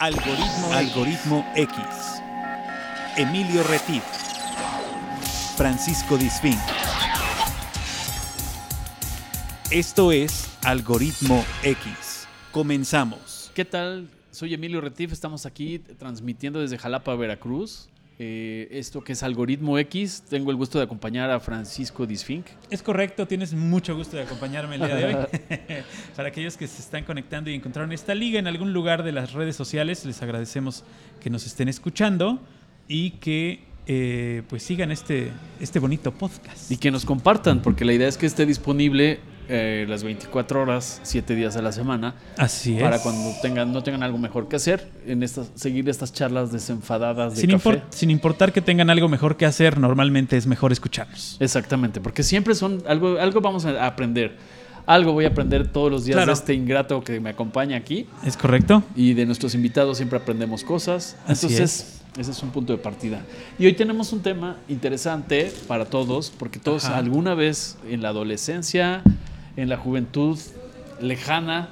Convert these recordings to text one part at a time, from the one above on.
Algoritmo, Algoritmo X. Emilio Retif. Francisco Disfín. Esto es Algoritmo X. Comenzamos. ¿Qué tal? Soy Emilio Retif, estamos aquí transmitiendo desde Jalapa, Veracruz. Eh, esto que es Algoritmo X, tengo el gusto de acompañar a Francisco Disfink. Es correcto, tienes mucho gusto de acompañarme el día de hoy. Para aquellos que se están conectando y encontraron esta liga en algún lugar de las redes sociales, les agradecemos que nos estén escuchando y que eh, pues sigan este, este bonito podcast. Y que nos compartan, porque la idea es que esté disponible eh, las 24 horas, 7 días a la semana. Así es. Para cuando tengan, no tengan algo mejor que hacer, en estas, seguir estas charlas desenfadadas de sin, café. sin importar que tengan algo mejor que hacer, normalmente es mejor escucharnos. Exactamente, porque siempre son algo, algo vamos a aprender. Algo voy a aprender todos los días Claro. de este ingrato que me acompaña aquí. ¿Es correcto? Y de nuestros invitados siempre aprendemos cosas. Así Entonces, ese es un punto de partida. Y hoy tenemos un tema interesante para todos, porque todos Ajá. alguna vez en la adolescencia, en la juventud lejana,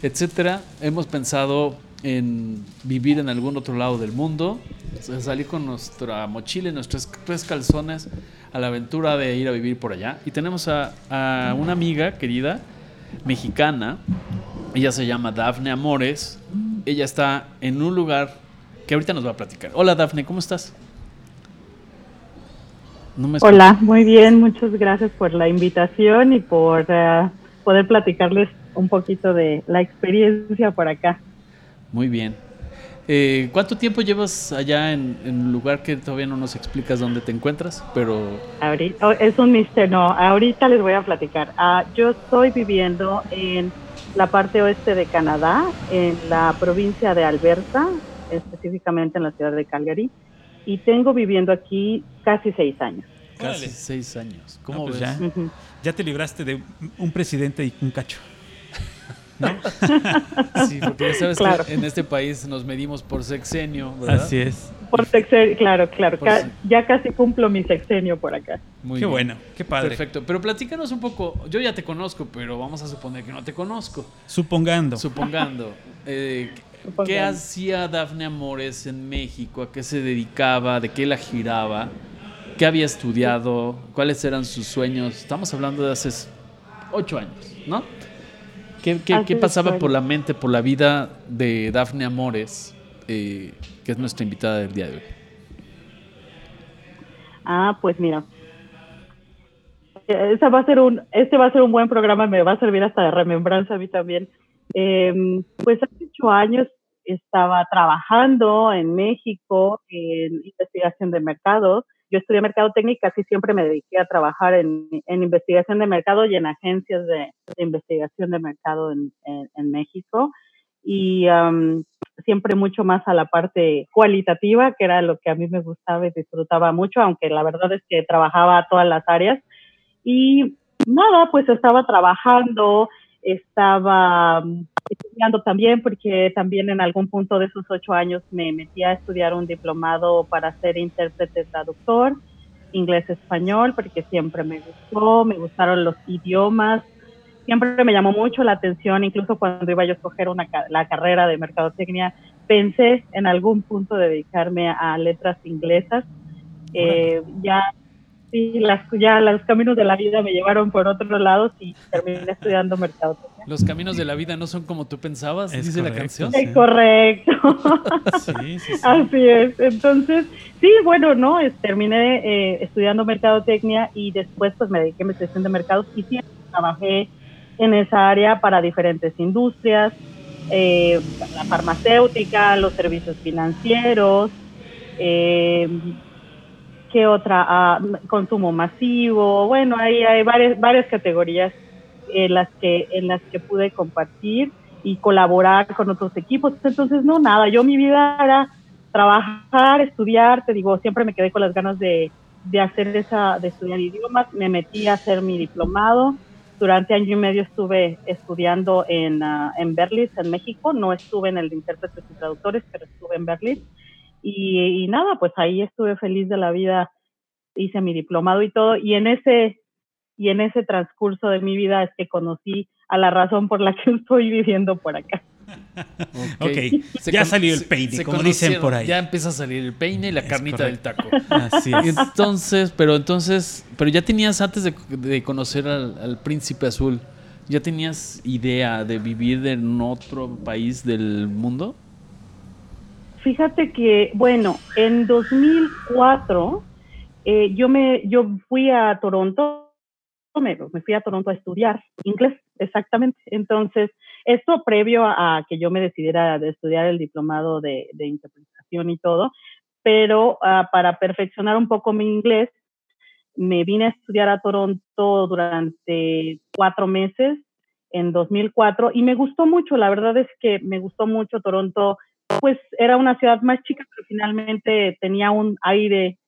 etcétera, hemos pensado en vivir en algún otro lado del mundo, salir con nuestra mochila y nuestros tres calzones a la aventura de ir a vivir por allá. Y tenemos a, a una amiga querida, mexicana, ella se llama Dafne Amores, ella está en un lugar que ahorita nos va a platicar. Hola Dafne, ¿cómo estás? No me escuchas. Hola, muy bien, muchas gracias por la invitación y por eh, poder platicarles un poquito de la experiencia por acá. Muy bien. Eh, ¿Cuánto tiempo llevas allá en, en un lugar que todavía no nos explicas dónde te encuentras? Pero Ahorita, oh, es un mister, no, ahorita les voy a platicar. Ah, yo estoy viviendo en la parte oeste de Canadá, en la provincia de Alberta, específicamente en la ciudad de Calgary, y tengo viviendo aquí casi seis años. casi seis años. No, ¿Cómo pues ves? ya. Ya te libraste de un presidente y un cacho. Sí, porque ya sabes Claro. que en este país nos medimos por sexenio, ¿verdad? Así es. Por sexenio, claro, claro, ca- ya casi cumplo mi sexenio por acá. Muy qué bien. bueno, qué padre. Perfecto. Pero platícanos un poco. Yo ya te conozco, pero vamos a suponer que no te conozco. Supongando. Supongando. eh, Supongando. ¿Qué hacía Dafne Amores en México? ¿A qué se dedicaba? ¿De qué la giraba? ¿Qué había estudiado? ¿Cuáles eran sus sueños? Estamos hablando de hace ocho años, ¿no? ¿Qué, qué- qué pasaba por la mente, por la vida de Dafne Amores, eh, que es nuestra invitada del día de hoy? Ah, pues mira. Esa va a ser un, este va a ser un buen programa, me va a servir hasta de remembranza a mí también. Eh, pues hace ocho años estaba trabajando en México en investigación de mercado. Yo estudié mercadotecnia y casi siempre me dediqué a trabajar en, investigación de mercado y en agencias de, investigación de mercado en, en, en México. Y um, siempre mucho más a la parte cualitativa, que era lo que a mí me gustaba y disfrutaba mucho, aunque la verdad es que trabajaba todas las áreas. Y nada, pues estaba trabajando, estaba mm, estudiando también, porque también en algún punto de esos ocho años me metí a estudiar un diplomado para ser intérprete traductor, inglés-español, porque siempre me gustó, me gustaron los idiomas, siempre me llamó mucho la atención, incluso cuando iba yo a escoger una, la carrera de mercadotecnia, pensé en algún punto dedicarme a letras inglesas. Eh, ya, sí, las, ya los caminos de la vida me llevaron por otros lados y terminé estudiando mercadotecnia. Los caminos de la vida no son como tú pensabas, Es dice la canción. sí. Es correcto. Sí, sí, sí. Así es. Entonces, sí, bueno, no, es- terminé eh, estudiando mercadotecnia y después pues me dediqué a investigación de mercados y siempre trabajé en esa área para diferentes industrias, eh, la farmacéutica, los servicios financieros, eh, ¿qué otra? Consumo masivo, bueno, ahí hay varias, varias categorías en las que en las que pude compartir y colaborar con otros equipos. Entonces, no, nada, yo mi vida era trabajar, estudiar, te digo, siempre me quedé con las ganas de, de hacer esa, de estudiar idiomas, me metí a hacer mi diplomado. Durante año y medio estuve estudiando en, ah, en Berlitz, en México. No estuve en el de intérpretes y traductores, pero estuve en Berlitz. Y, y nada, pues ahí estuve feliz de la vida, hice mi diplomado y todo. Y en ese y en ese transcurso de mi vida es que conocí a la razón por la que estoy viviendo por acá. Ok, Se ya salió el peine, se como dicen por ahí. Ya empieza a salir el peine y la Es carnita del taco. Así es. Entonces, pero entonces, pero ya tenías antes de, de conocer al, al príncipe azul, ¿ya tenías idea de vivir en otro país del mundo? Fíjate que, bueno, en 2004 eh, yo me yo fui a Toronto, me, fui a Toronto a estudiar inglés, exactamente. Entonces, esto previo a, que yo me decidiera de estudiar el diplomado de, de interpretación y todo, pero ah, para perfeccionar un poco mi inglés, me vine a estudiar a Toronto durante cuatro meses en 2004 y me gustó mucho, la verdad es que me gustó mucho Toronto pues era una ciudad más chica, pero finalmente tenía un aire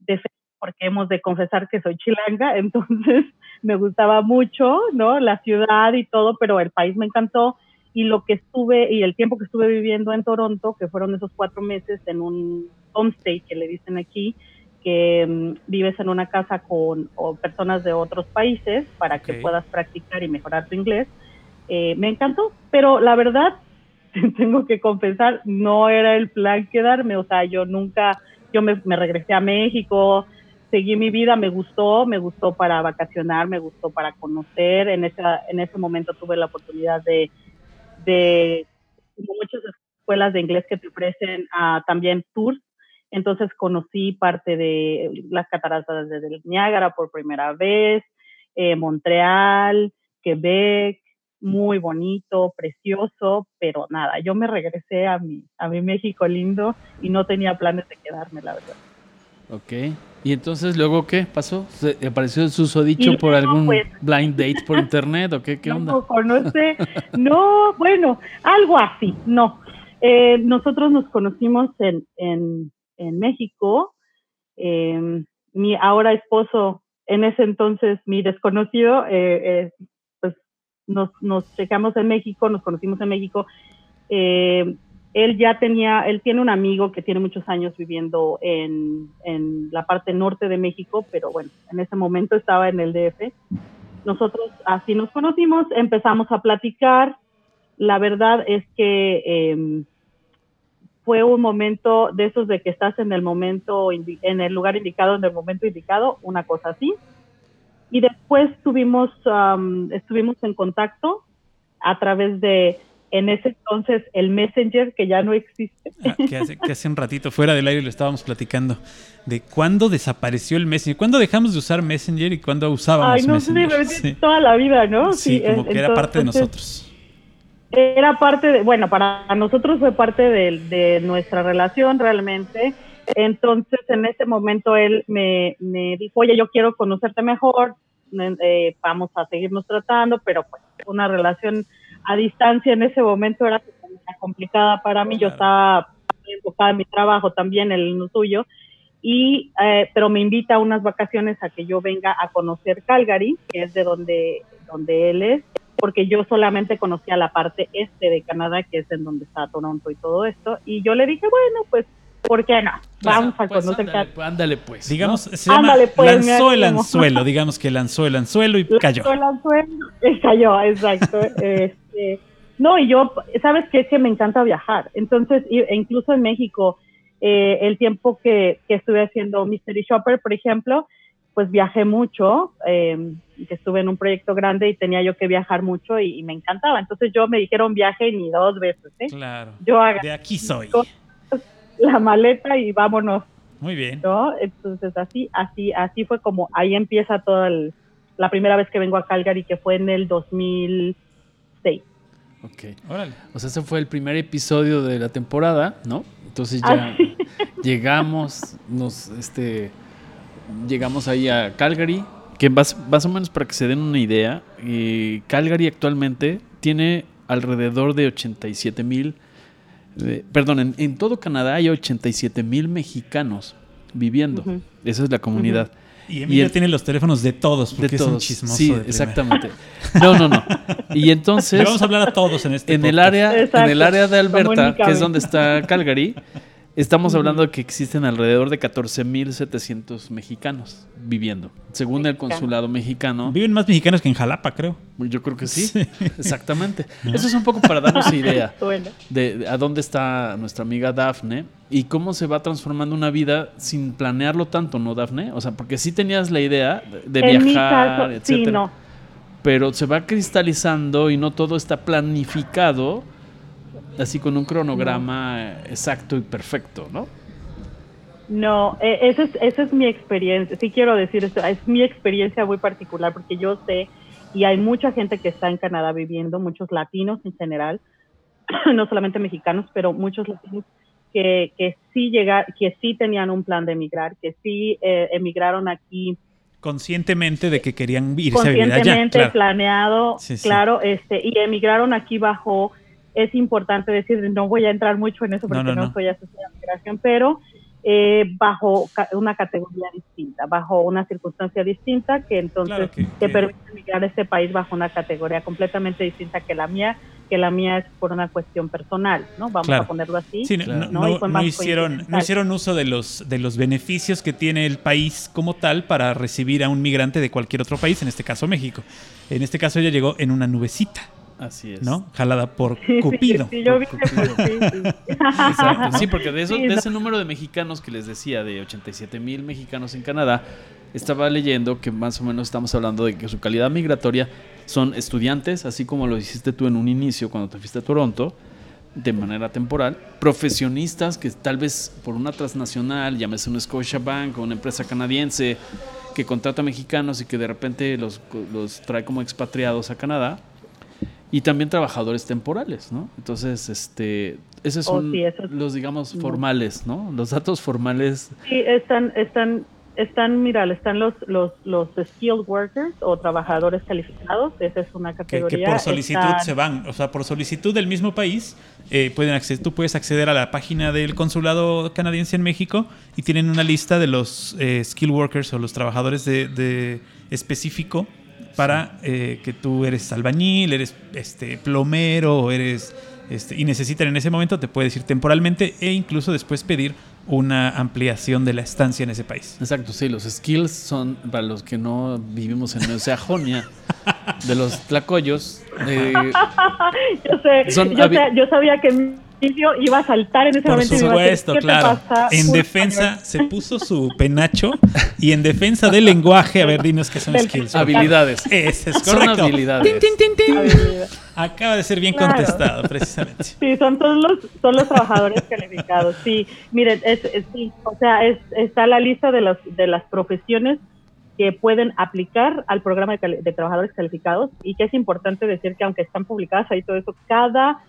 de fe, porque hemos de confesar que soy chilanga, entonces me gustaba mucho, ¿no? La ciudad y todo, pero el país me encantó y lo que estuve y el tiempo que estuve viviendo en Toronto, que fueron esos cuatro meses en un homestay que le dicen aquí, que mm, vives en una casa con o personas de otros países para que Ok. puedas practicar y mejorar tu inglés, eh, me encantó, pero la verdad tengo que confesar, no era el plan quedarme, o sea, yo nunca, yo me, regresé a México, seguí mi vida, me gustó, me gustó para vacacionar, me gustó para conocer, en, esa, en ese momento tuve la oportunidad de, de muchas escuelas de inglés que te ofrecen ah, también tours, entonces conocí parte de las cataratas del Niágara por primera vez, eh, Montreal, Quebec, muy bonito, precioso, pero nada, yo me regresé a mi, a mi México lindo y no tenía planes de quedarme, la verdad. Ok. ¿Y entonces luego qué pasó? ¿Se apareció el susodicho Y por algún pues- blind date por internet o qué, qué no onda? conoce, no, bueno, algo así, no. Eh, nosotros nos conocimos en, en, en México. Eh, mi ahora esposo, en ese entonces mi desconocido, eh, nos, nos checamos en México, nos conocimos en México. Eh, él ya tenía, él tiene un amigo que tiene muchos años viviendo en, en la parte norte de México, pero bueno, en ese momento estaba en el DF. Nosotros así nos conocimos, empezamos a platicar. La verdad es que eh, fue un momento de esos de que estás en el momento, en el lugar indicado, en el momento indicado, una cosa así. Y después tuvimos, um, estuvimos en contacto a través de, en ese entonces, el Messenger, que ya no existe. Ah, que, hace, que hace un ratito fuera del aire lo estábamos platicando de cuándo desapareció el Messenger, cuándo dejamos de usar Messenger y cuándo usábamos Ay, no Messenger. me sí, toda la vida, ¿no? Sí, como que era parte de nosotros. Era parte de, bueno, para nosotros fue parte de, de nuestra relación realmente. Entonces, en ese momento él me, me dijo, oye, yo quiero conocerte mejor, eh, vamos a seguirnos tratando, pero pues una relación a distancia en ese momento era complicada para mí. Yo estaba enfocada en mi trabajo también, en lo suyo. Y, eh, pero me invita a unas vacaciones a que yo venga a conocer Calgary, que es de donde, donde él es porque yo solamente conocía la parte este de Canadá, que es en donde está Toronto y todo esto, y yo le dije, bueno, pues, ¿por qué no? Vamos a Pues conocer ándale, pues, ándale, pues. Digamos, ¿no? se llama Ándale, pues, lanzó el anzuelo, digamos que lanzó el anzuelo y cayó. Lanzó el anzuelo, y cayó, exacto. este, no, y yo, ¿sabes qué? Es que me encanta viajar. Entonces, e incluso en México, eh, el tiempo que, que estuve haciendo Mystery Shopper, por ejemplo, pues viajé mucho, eh, que estuve en un proyecto grande y tenía yo que viajar mucho y, y me encantaba. Entonces yo me dijeron viaje ni dos veces, ¿eh? Claro. Yo agarré De aquí soy. La maleta y vámonos, Muy bien. ¿no? Entonces así, así, así fue como ahí empieza toda el- la primera vez que vengo a Calgary, que fue en el 2006. Ok. Órale. O sea, ese fue el primer episodio de la temporada, ¿no? Entonces ya Ah, sí. llegamos, nos, este, llegamos ahí a Calgary, que más, más o menos para que se den una idea, eh, Calgary actualmente tiene alrededor de 87 mil, eh, perdón, en, en todo Canadá hay 87 mil mexicanos viviendo. Esa es la comunidad. Y Emilio el- tiene los teléfonos de todos porque de es un todos. chismoso. sí, de exactamente. No, no, no. Y entonces... Le vamos a hablar a todos en este en el área en el área de Alberta que es donde está Calgary Estamos hablando de que existen alrededor de 14.700 mexicanos viviendo. Según el consulado mexicano, Viven más mexicanos que en Jalapa, creo. yo creo que sí, exactamente. Eso es un poco para darnos idea Bueno, de, de a dónde está nuestra amiga Dafne y cómo se va transformando una vida sin planearlo tanto, ¿no, Dafne? O sea, porque sí tenías la idea de, de en mi viajar, caso, etcétera sí, no. pero se va cristalizando y no todo está planificado así con un cronograma exacto y perfecto, ¿no? No, eh, esa es, esa es mi experiencia. Sí quiero decir esto, es mi experiencia muy particular porque yo sé, y hay mucha gente que está en Canadá viviendo, muchos latinos en general, no solamente mexicanos, pero muchos latinos que, que sí llegar, que sí tenían un plan de emigrar, que sí eh, emigraron aquí Conscientemente de que querían irse a vivir allá. conscientemente claro. planeado, Sí, sí. claro, este, y emigraron aquí bajo, es importante decir, no voy a entrar mucho en eso porque No, no, no, no. soy asesora de migración, pero eh, bajo una categoría distinta, bajo una circunstancia distinta que entonces Claro que- te que- permite emigrar a este país bajo una categoría completamente distinta que la mía, que la mía es por una cuestión personal, ¿no? Vamos Claro. a ponerlo así. Sí, no- Claro. no, ¿no? Hicieron, no hicieron uso de los, de los beneficios que tiene el país como tal para recibir a un migrante de cualquier otro país, en este caso México. En este caso ella llegó en una nubecita, Así es. ¿no? Jalada por Cupido. sí, yo por sí, sí. Exacto. Sí, porque de, eso, Sí, de ese número de mexicanos que les decía, de 87 mil mexicanos en Canadá, estaba leyendo que más o menos estamos hablando de que su calidad migratoria son estudiantes, así como lo hiciste tú en un inicio cuando te fuiste a Toronto, de manera temporal, profesionistas que tal vez por una transnacional, llámese un Scotiabank o una empresa canadiense que contrata mexicanos y que de repente los, los trae como expatriados a Canadá, y también trabajadores temporales, ¿no? Entonces, este, esos Oh, son sí, eso es- los, digamos, formales, ¿no? Los datos formales. Sí, están, están, están, mira, están los, los, los skilled workers o trabajadores calificados, esa es una Que, categoría. que por solicitud Están- se van, o sea, por solicitud del mismo país, eh, pueden acceder, tú puedes acceder a la página del consulado canadiense en México y tienen una lista de los eh, skill workers o los trabajadores de, de específico para eh, que tú eres albañil, eres este plomero, eres este, y necesitan en ese momento te puedes ir temporalmente e incluso después pedir una ampliación de la estancia en ese país. Exacto, sí, los skills son, para los que no vivimos en Oceajonia, de los tlacoyos. eh, Yo sé, Son yo, sé- yo sabía que Emilio iba a saltar en ese Por momento y me iba a decir, supuesto, ¿qué te claro. pasa? En defensa, español. se puso su penacho y en defensa del lenguaje, a ver, dinos qué son Del- skills. habilidades. Ese es Son correcto. habilidades. Habilidad. Acaba de ser bien Claro. contestado, precisamente. Sí, son todos los, son los trabajadores calificados. Sí, miren, es, es- sí, o sea, es, está la lista de las, de las profesiones que pueden aplicar al programa de, de trabajadores calificados y que es importante decir que aunque están publicadas ahí todo eso, cada,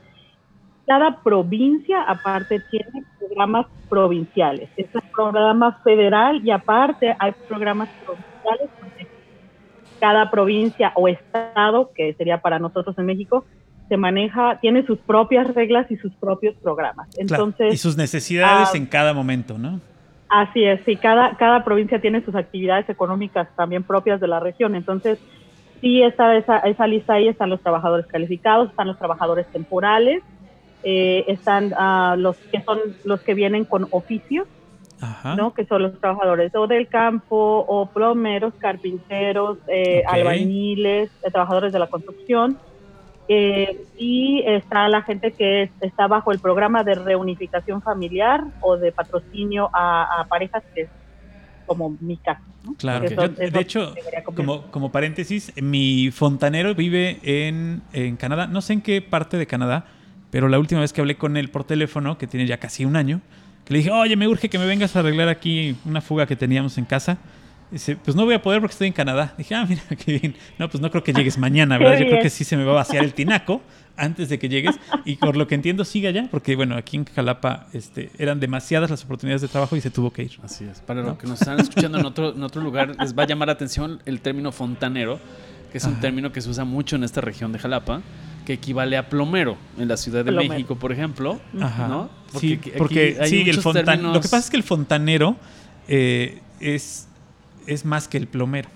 cada provincia aparte tiene programas provinciales. Este es un programa federal y aparte hay programas provinciales cada provincia o estado, que sería para nosotros en México, se maneja, tiene sus propias reglas y sus propios programas. Claro, Entonces, y sus necesidades ah, en cada momento, ¿no? Así es, sí, cada, cada provincia tiene sus actividades económicas también propias de la región. Entonces, sí está esa, esa lista ahí, están los trabajadores calificados, están los trabajadores temporales, eh, están ah, los que son los que vienen con oficios, Ajá. ¿no? Que son los trabajadores o del campo, o plomeros, carpinteros, eh, Ok. albañiles, eh, trabajadores de la construcción. Eh, y está la gente que es- está bajo el programa de reunificación familiar o de patrocinio a, a parejas, que es como mi caso. ¿no? Claro. Que Yo, de hecho, como, como paréntesis, mi fontanero vive en, en Canadá. No sé en qué parte de Canadá, pero la última vez que hablé con él por teléfono, que tiene ya casi un año, que le dije, oye, me urge que me vengas a arreglar aquí una fuga que teníamos en casa. Dice, pues no voy a poder porque estoy en Canadá. Dije, ah, mira, qué bien. No, pues no creo que llegues mañana, Qué ¿verdad? Yo creo que sí se me va a vaciar el tinaco antes de que llegues. Y por lo que entiendo, sigue allá, porque bueno, aquí en Jalapa este, eran demasiadas las oportunidades de trabajo y se tuvo que ir. Así es. Para los que nos están escuchando en otro, en otro lugar, les va a llamar la atención el término fontanero, que es un Ajá. término que se usa mucho en esta región de Jalapa, que equivale a plomero en la Ciudad de Plomero. México, por ejemplo. Ajá. ¿no? sí, aquí- aquí porque hay sí, el fontan- términos- Lo que pasa es que el fontanero eh, es, es más que el plomero.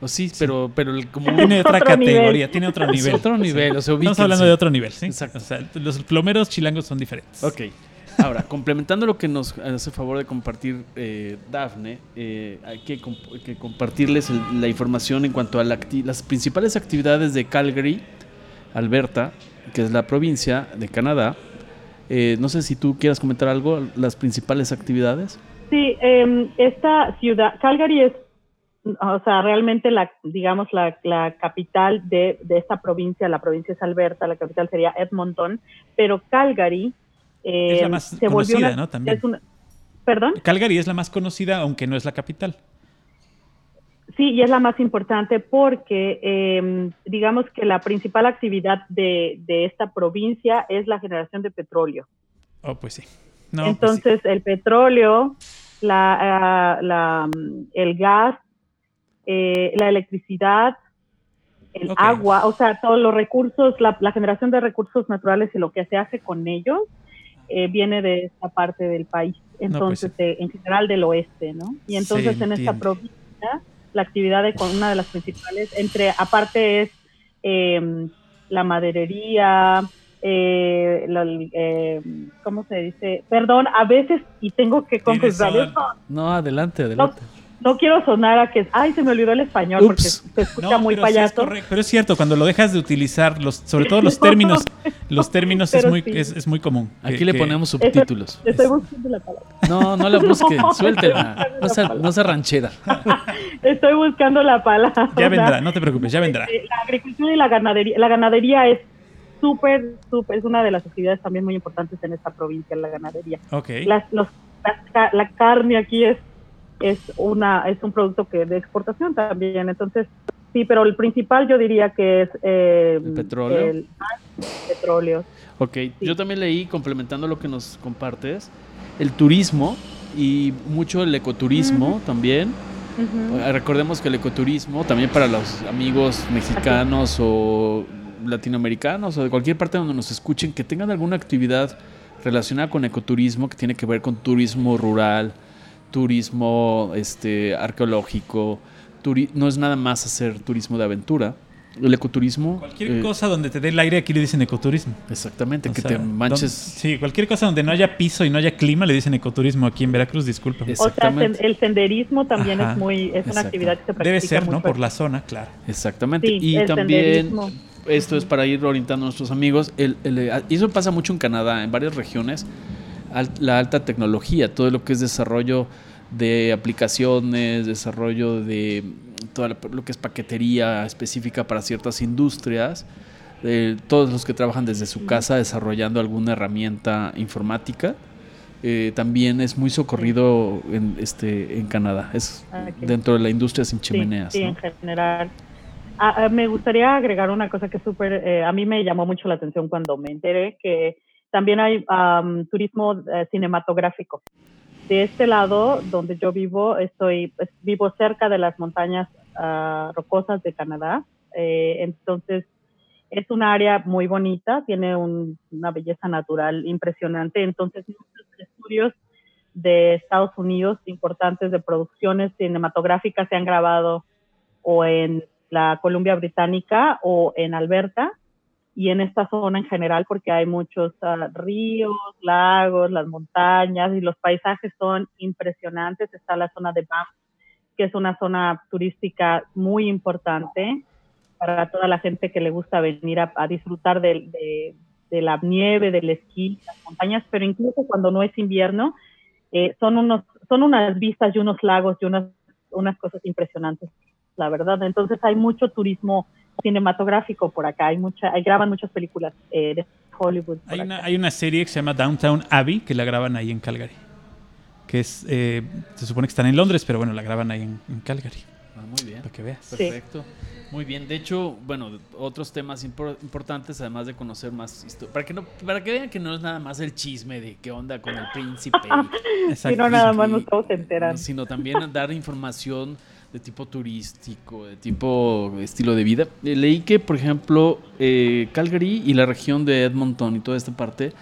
O sí, pero, pero el, como Tiene otra categoría, nivel. tiene otro es nivel. otro nivel. O sea, Estamos hablando de otro nivel, ¿sí? Exacto. O sea, los plomeros chilangos son diferentes. Ok. Ahora, complementando lo que nos hace favor de compartir eh, Dafne, eh, hay que, comp- que compartirles el- la información en cuanto a la las principales actividades de Calgary, Alberta, que es la provincia de Canadá. Eh, no sé si tú quieras comentar algo, las principales actividades. Sí, em, esta ciudad, Calgary es, o sea, realmente la, digamos, la, la capital de, de esta provincia, la provincia es Alberta, la capital sería Edmonton, pero Calgary eh, Es la más se volvió conocida, una- ¿no? También. es una- ¿Perdón? Calgary es la más conocida, aunque no es la capital. Sí, y es la más importante porque eh, digamos que la principal actividad de, de esta provincia es la generación de petróleo. Oh, pues sí. No, pues sí. Entonces, el petróleo, la, ah, la, mm, el gas, eh, la electricidad, el agua, o sea, todos los recursos, la, la generación de recursos naturales y lo que se hace con ellos eh, viene de esta parte del país. Entonces, sí. eh, en general del oeste, ¿no? Y entonces en esta provincia, la actividad de con una de las principales, entre aparte es eh, la maderería, eh, la- eh, ¿cómo se dice? Perdón, a veces, y tengo que confesar esto, No, adelante, adelante. no quiero sonar a que, ay, se me olvidó el español Ups. porque se escucha No, muy pero sí es payaso. correcto. pero es cierto, cuando lo dejas de utilizar, los, sobre todo los términos, los términos es muy, sí. es, es muy común. Aquí que- le ponemos subtítulos. Estoy buscando la palabra. No, no la busque, suéltela. No sea, no sea ranchera. Estoy buscando la palabra. Ya vendrá, no te preocupes, ya vendrá. Eh, La agricultura y la ganadería. La ganadería es súper, súper, es una de las actividades también muy importantes en esta provincia, la ganadería. Ok. Las, los, ca- la carne aquí es, es, una, es un producto que de exportación también. Entonces, sí, pero el principal yo diría que es eh, ¿El petróleo? el petróleo. Ok, yo también leí, complementando lo que nos compartes, el turismo y mucho el ecoturismo también. Eh, Recordemos que el ecoturismo, también para los amigos mexicanos o latinoamericanos o de cualquier parte donde nos escuchen, que tengan alguna actividad relacionada con ecoturismo que tiene que ver con turismo rural, turismo este, arqueológico, turi- no es nada más hacer turismo de aventura. El ecoturismo... Cualquier eh, cosa donde te dé el aire aquí le dicen ecoturismo. Exactamente, O que sea, te manches... don- sí, cualquier cosa donde no haya piso y no haya clima le dicen ecoturismo aquí en Veracruz, disculpa. O sea, el senderismo también Ajá. es muy, es una actividad que se practica Debe ser, ¿no? Por la zona, claro. Exactamente. Sí, y el también, senderismo. esto es para ir orientando a nuestros amigos, el, el- y eso pasa mucho en Canadá, en varias regiones, la alta tecnología, todo lo que es desarrollo de aplicaciones, desarrollo de todo lo que es paquetería específica para ciertas industrias, de todos los que trabajan desde su casa desarrollando alguna herramienta informática. eh, también es muy socorrido en, este, en Canadá. Es Ah, dentro de la industria sin chimeneas. Sí, ¿no? en general. Ah, ah, me gustaría agregar una cosa que súper, eh, a mí me llamó mucho la atención cuando me enteré que también hay am, turismo eh, cinematográfico. De este lado, donde yo vivo, estoy, pues, vivo cerca de las montañas ah, rocosas de Canadá. Eh, entonces, es un área muy bonita, tiene un- una belleza natural impresionante. Entonces, muchos estudios de Estados Unidos importantes de producciones cinematográficas se han grabado o en la Columbia Británica o en Alberta y en esta zona en general porque hay muchos ah, ríos, lagos, las montañas y los paisajes son impresionantes. Está la zona de Banff, que es una zona turística muy importante para toda la gente que le gusta venir a, disfrutar de, de la nieve, del esquí, las montañas, pero incluso cuando no es invierno, eh, son, unos, son unas vistas y unos lagos y unas, unas cosas impresionantes, la verdad. Entonces hay mucho turismo cinematográfico por acá, hay mucha, hay, graban muchas películas eh, de Hollywood. Hay una, hay una serie que se llama Downtown Abbey que la graban ahí en Calgary. Que es, eh, se supone que están en Londres, pero bueno, la graban ahí en, en Calgary. Ah, muy bien. Para que veas. Sí. Perfecto. Muy bien. De hecho, bueno, otros temas impor- importantes, además de conocer más historia. Para que, no, para que vean que no es nada más el chisme de qué onda con el príncipe. Si no, nada más nos estamos enterando. Sino también dar información de tipo turístico, de tipo estilo de vida. Eh, leí que, por ejemplo, eh, Calgary y la región de Edmonton y toda esta parte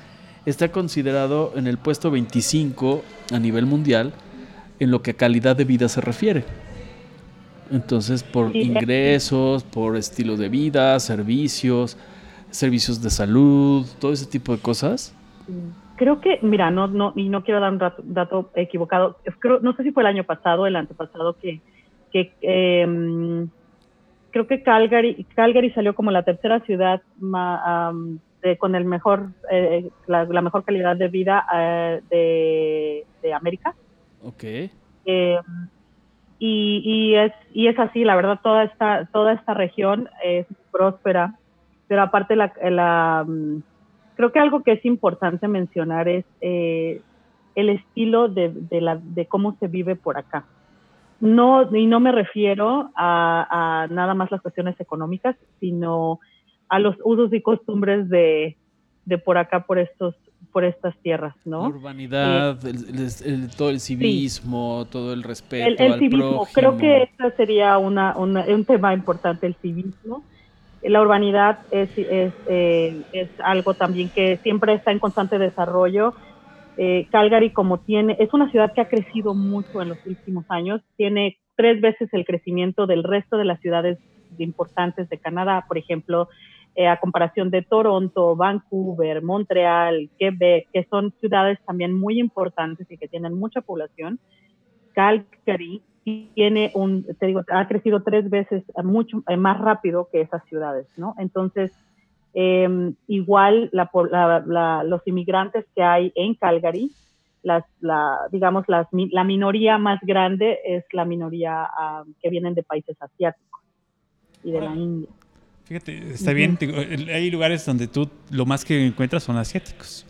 está considerado en el puesto 25 a nivel mundial en lo que a calidad de vida se refiere. Entonces, por ingresos, por estilo de vida, servicios, servicios de salud, todo ese tipo de cosas. creo que, mira, no, no, y no quiero dar un dato, equivocado, creo, no sé si fue el año pasado, el antepasado, que, que em, creo que Calgary, Calgary salió como la tercera ciudad con el mejor, eh, la, mejor calidad de vida eh, de, de, América. Ok. Em, y, y, es, y es así, la verdad, toda esta, toda esta región es próspera, pero aparte la, la mm, creo que algo que es importante mencionar es eh, el estilo de, de, la, de cómo se vive por acá. No, y no me refiero a, a, nada más las cuestiones económicas, sino a los usos y costumbres de, de por acá, por estos por estas tierras, ¿no? La urbanidad, el, todo el civismo, todo el respeto el, civismo, creo que este sería una, un tema importante, el civismo. La urbanidad es, es, eh, es, algo también que siempre está en constante desarrollo. Eh, Calgary, como tiene, es una ciudad que ha crecido mucho en los últimos años, tiene tres veces el crecimiento del resto de las ciudades importantes de Canadá, por ejemplo, eh, a comparación de Toronto, Vancouver, Montreal, Quebec, que son ciudades también muy importantes y que tienen mucha población, Calgary tiene un, te digo, ha crecido tres veces mucho eh, más rápido que esas ciudades, ¿no? Entonces, em, igual los inmigrantes que hay en Calgary, las, la, digamos, las, la minoría más grande es la minoría ah, que vienen de países asiáticos y de la India. Fíjate, está bien. Hay lugares donde tú lo más que encuentras son asiáticos,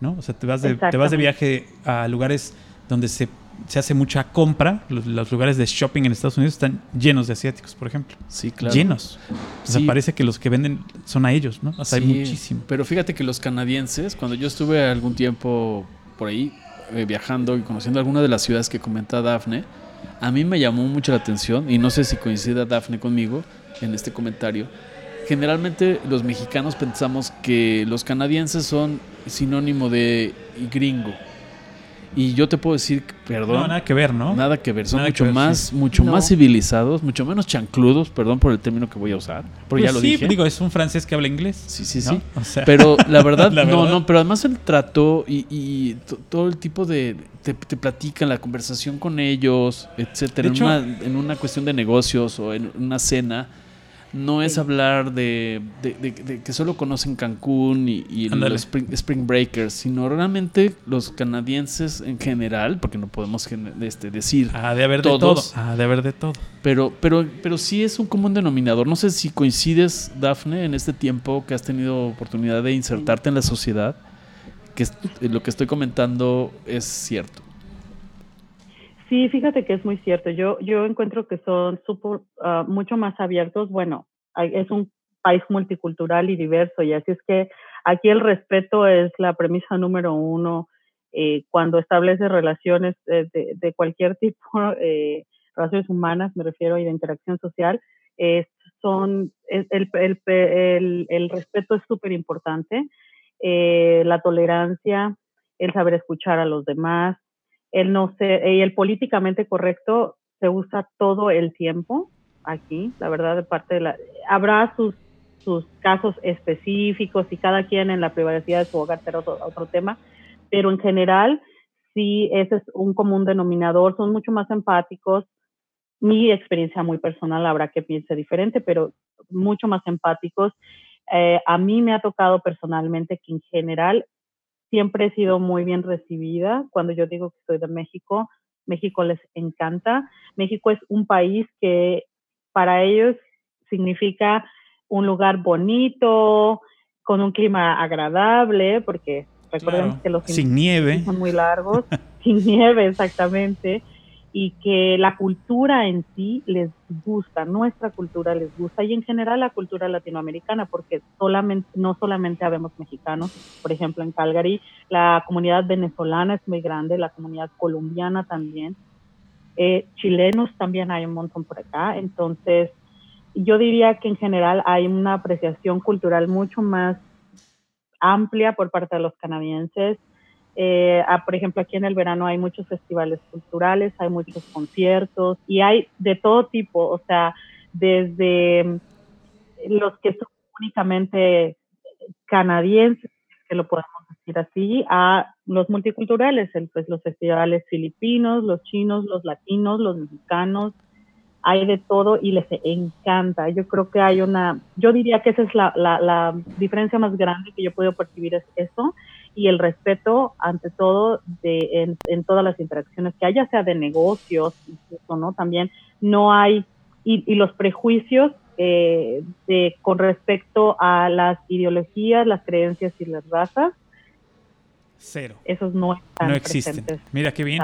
¿no? O sea, te vas de, te vas de viaje a lugares donde se, se hace mucha compra. Los, lugares de shopping en Estados Unidos están llenos de asiáticos, por ejemplo. Sí, claro. Llenos. O sea, parece que los que venden son a ellos, ¿no? O sea, hay muchísimo. Pero fíjate que los canadienses, cuando yo estuve algún tiempo por ahí eh, viajando y conociendo algunas de las ciudades que comenta Dafne, a mí me llamó mucho la atención, y no sé si coincida Dafne conmigo en este comentario, generalmente los mexicanos pensamos que los canadienses son sinónimo de gringo. Y yo te puedo decir, perdón. nada que ver, ¿no? Nada que ver. Son mucho más, mucho más civilizados, mucho menos chancludos, perdón por el término que voy a usar. Pero ya pues lo sí, digo, es un francés que habla inglés. Sí, sí, sí. pero la verdad, no, no, pero además el trato y, todo el tipo de. Te, te, platican la conversación con ellos, etcétera. en, una, en una cuestión de negocios o en una cena no es hablar de, que solo conocen Cancún y, los spring, Breakers, sino realmente los canadienses en general, porque no podemos este, decir. Ah, de haber de todo. Ah, de haber de todo. Pero, pero, pero sí es un común denominador. No sé si coincides, Dafne, en este tiempo que has tenido oportunidad de insertarte en la sociedad, que lo que estoy comentando es cierto. Sí, fíjate que es muy cierto. Yo, yo encuentro que son super, ah, mucho más abiertos. Bueno, es un país multicultural y diverso y así es que aquí el respeto es la premisa número uno eh, cuando establece relaciones de, de, cualquier tipo, eh, relaciones humanas, me refiero, y de interacción social, son, el, el, el, el, respeto es súper importante, eh, la tolerancia, el saber escuchar a los demás, el no ser, y el políticamente correcto se usa todo el tiempo aquí, la verdad, de parte de la... Habrá sus, sus casos específicos y cada quien en la privacidad de su hogar será otro, otro tema, pero en general sí, ese es un común denominador, son mucho más empáticos. Mi experiencia muy personal habrá que piense diferente, pero mucho más empáticos. Eh, a mí me ha tocado personalmente que en general siempre he sido muy bien recibida. Cuando yo digo que soy de México, México les encanta. México es un país que para ellos significa un lugar bonito, con un clima agradable, porque recuerden que los sin nieve son muy largos, sin nieve exactamente y que la cultura en sí les gusta, nuestra cultura les gusta y en general la cultura latinoamericana, porque solamente, no solamente habemos mexicanos, por ejemplo en Calgary, la comunidad venezolana es muy grande, la comunidad colombiana también, eh, chilenos también hay un montón por acá, entonces yo diría que en general hay una apreciación cultural mucho más amplia por parte de los canadienses, eh, por ejemplo, aquí en el verano hay muchos festivales culturales, hay muchos conciertos y hay de todo tipo, o sea, desde los que son únicamente canadienses, que lo podemos decir así, a los multiculturales, pues los festivales filipinos, los chinos, los latinos, los mexicanos, hay de todo y les encanta. Yo creo que hay una, yo diría que esa es la, la, diferencia más grande que yo puedo percibir es eso y el respeto ante todo de, en, en todas las interacciones que haya, sea de negocios, incluso, ¿no? También no hay, y, y los prejuicios eh, de, con respecto a las ideologías, las creencias y las razas. Cero. Esos no están No existen. Mira qué bien.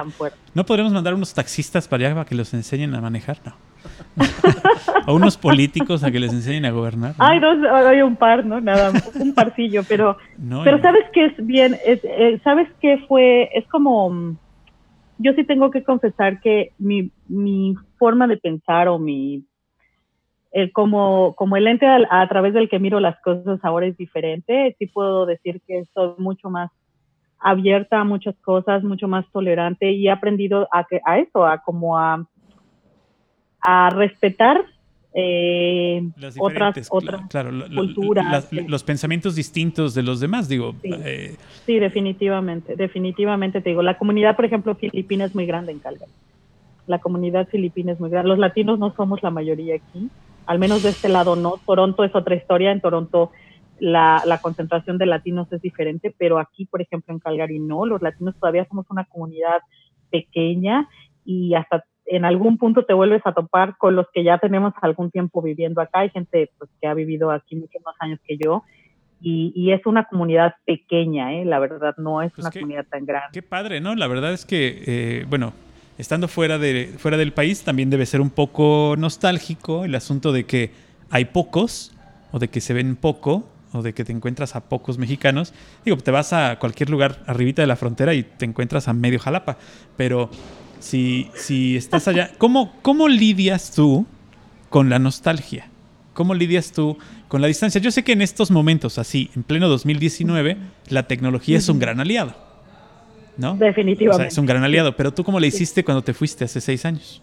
¿No podremos mandar unos taxistas para allá para que los enseñen a manejar? No. o unos políticos a que les enseñen a gobernar. Hay dos, hay un par, ¿no? Nada, un parcillo, pero, pero sabes que es bien, eh, sabes que fue, es como, yo sí tengo que confesar que mi, mi forma de pensar o mi el, como, como el ente a, través del que miro las cosas ahora es diferente, sí puedo decir que soy mucho más abierta a muchas cosas, mucho más tolerante y he aprendido a, que, a eso, a como a, a respetar eh, otras, otras culturas. los pensamientos distintos de los demás, digo. Sí, eh, sí, definitivamente, definitivamente te digo. La comunidad, por ejemplo, filipina es muy grande en Calgary. La comunidad filipina es muy grande. Los latinos no somos la mayoría aquí al menos de este lado no. Toronto es otra historia, en Toronto la, la, concentración de latinos es diferente, pero aquí, por ejemplo, en Calgary no, los latinos todavía somos una comunidad pequeña y hasta en algún punto te vuelves a topar con los que ya tenemos algún tiempo viviendo acá. Hay gente pues, que ha vivido aquí muchos más años que yo. Y, y es una comunidad pequeña, ¿eh? la verdad, no es pues una comunidad tan grande. Qué padre, ¿no? La verdad es que, eh, bueno, estando fuera, de, fuera del país también debe ser un poco nostálgico el asunto de que hay pocos o de que se ven poco o de que te encuentras a pocos mexicanos. Digo, te vas a cualquier lugar arribita de la frontera y te encuentras a medio Jalapa, pero si, si estás allá, ¿cómo, ¿cómo lidias tú con la nostalgia? ¿Cómo lidias tú con la distancia? Yo sé que en estos momentos, así, en pleno 2019, la tecnología es un gran aliado ¿no? Definitivamente. O sea, es un gran aliado. Pero tú, ¿cómo le hiciste cuando te fuiste hace seis años?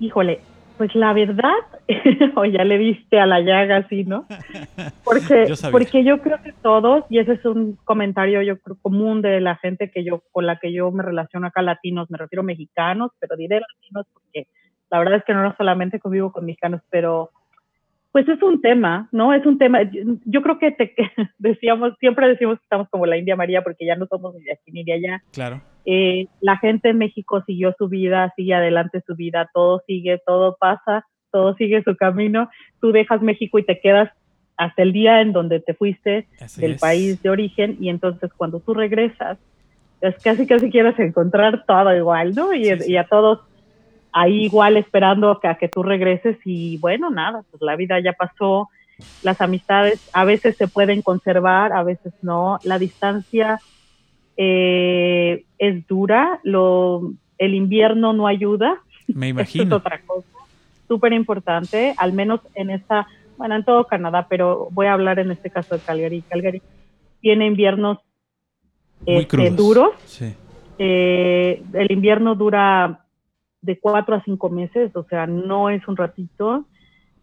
Híjole, pues la verdad, o ya le diste a la llaga así, ¿no? Porque yo, porque yo creo que todos, y ese es un comentario yo creo común de la gente que yo, con la que yo me relaciono acá, latinos, me refiero a mexicanos, pero diré latinos porque la verdad es que no solamente convivo con mexicanos, pero pues es un tema, ¿no? Es un tema, yo creo que te, decíamos, siempre decimos que estamos como la India María porque ya no somos ni de aquí ni de allá. Claro. Eh, la gente en México siguió su vida, sigue adelante su vida, todo sigue, todo pasa, todo sigue su camino. Tú dejas México y te quedas hasta el día en donde te fuiste del país de origen y entonces cuando tú regresas, es casi casi quieres encontrar todo igual, ¿no? Y, y a todos ahí igual esperando a que tú regreses y bueno, nada, pues la vida ya pasó, las amistades a veces se pueden conservar, a veces no, la distancia eh, es dura, lo, el invierno no ayuda. Me imagino. es otra cosa, súper importante, al menos en esta, bueno, en todo Canadá, pero voy a hablar en este caso de Calgary. Calgary tiene inviernos este, duros. Eh, el invierno dura de cuatro a cinco meses, o sea, no es un ratito.